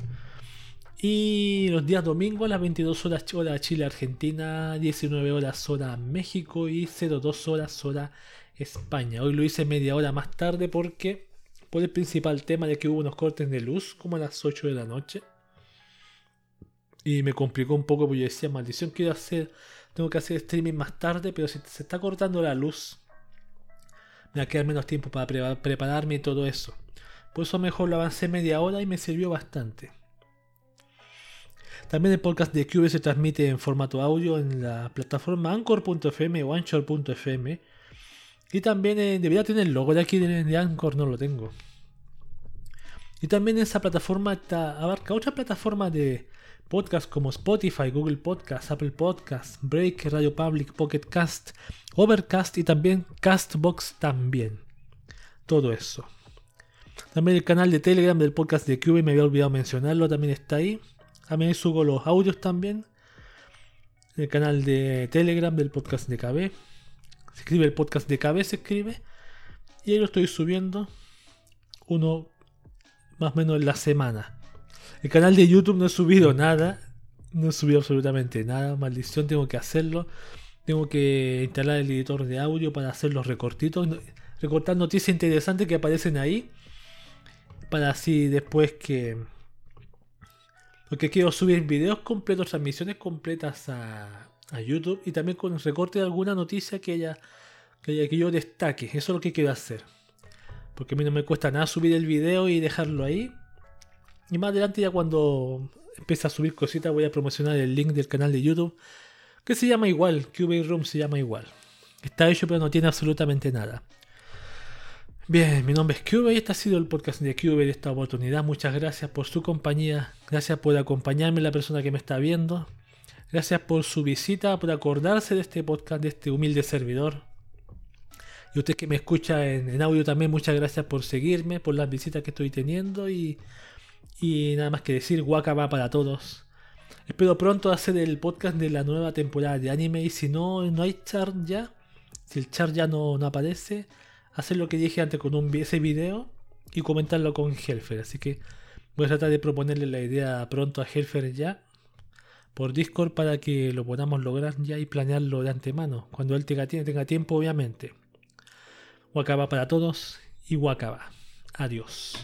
Y los días domingos a las 22 horas hora Chile Argentina, 19 horas hora México y 02 horas hora España. Hoy lo hice media hora más tarde porque por el principal tema de que hubo unos cortes de luz como a las 8 de la noche. Y me complicó un poco porque yo decía, maldición, quiero hacer, tengo que hacer streaming más tarde, pero si se está cortando la luz, me va a quedar menos tiempo para prepararme y todo eso. Por eso mejor lo avancé media hora y me sirvió bastante. También el podcast de Cube se transmite en formato audio en la plataforma anchor.fm o anchor.fm y también eh, debería tener el logo de aquí de, Anchor, no lo tengo. Y también esa plataforma abarca otra plataforma de podcast como Spotify, Google Podcast, Apple Podcast, Break, Radio Public, Pocket Cast, Overcast y también Castbox también. Todo eso. También el canal de Telegram del podcast de Cube, me había olvidado mencionarlo, también está ahí. También subo los audios también. El canal de Telegram del podcast de KB. Se escribe el podcast de cabeza, escribe. Y ahí lo estoy subiendo. Uno más o menos en la semana. El canal de YouTube no he subido nada. No he subido absolutamente nada. Maldición, tengo que hacerlo. Tengo que instalar el editor de audio para hacer los recortitos. Recortar noticias interesantes que aparecen ahí. Para así después que... Porque quiero subir videos completos, transmisiones completas a, YouTube y también con recorte de alguna noticia que haya, que yo destaque. Eso es lo que quiero hacer. Porque a mí no me cuesta nada subir el video y dejarlo ahí. Y más adelante ya cuando empiece a subir cositas voy a promocionar el link del canal de YouTube. Que se llama igual, Cube Room se llama igual. Está hecho pero no tiene absolutamente nada. Bien, mi nombre es Cube y este ha sido el podcast de Cube de esta oportunidad. Muchas gracias por su compañía. Gracias por acompañarme, la persona que me está viendo. Gracias por su visita, por acordarse de este podcast, de este humilde servidor. Y usted que me escucha en, audio también, muchas gracias por seguirme, por las visitas que estoy teniendo. Y, y nada más que decir, va para todos. Espero pronto hacer el podcast de la nueva temporada de anime. Y si no, no hay char ya, si el char ya no aparece, hacer lo que dije antes con un, ese video y comentarlo con Helfer. Así que voy a tratar de proponerle la idea pronto a Helfer ya por Discord para que lo podamos lograr ya y planearlo de antemano, cuando él tenga, tenga tiempo, obviamente. Wakaba para todos y Wakaba. Adiós.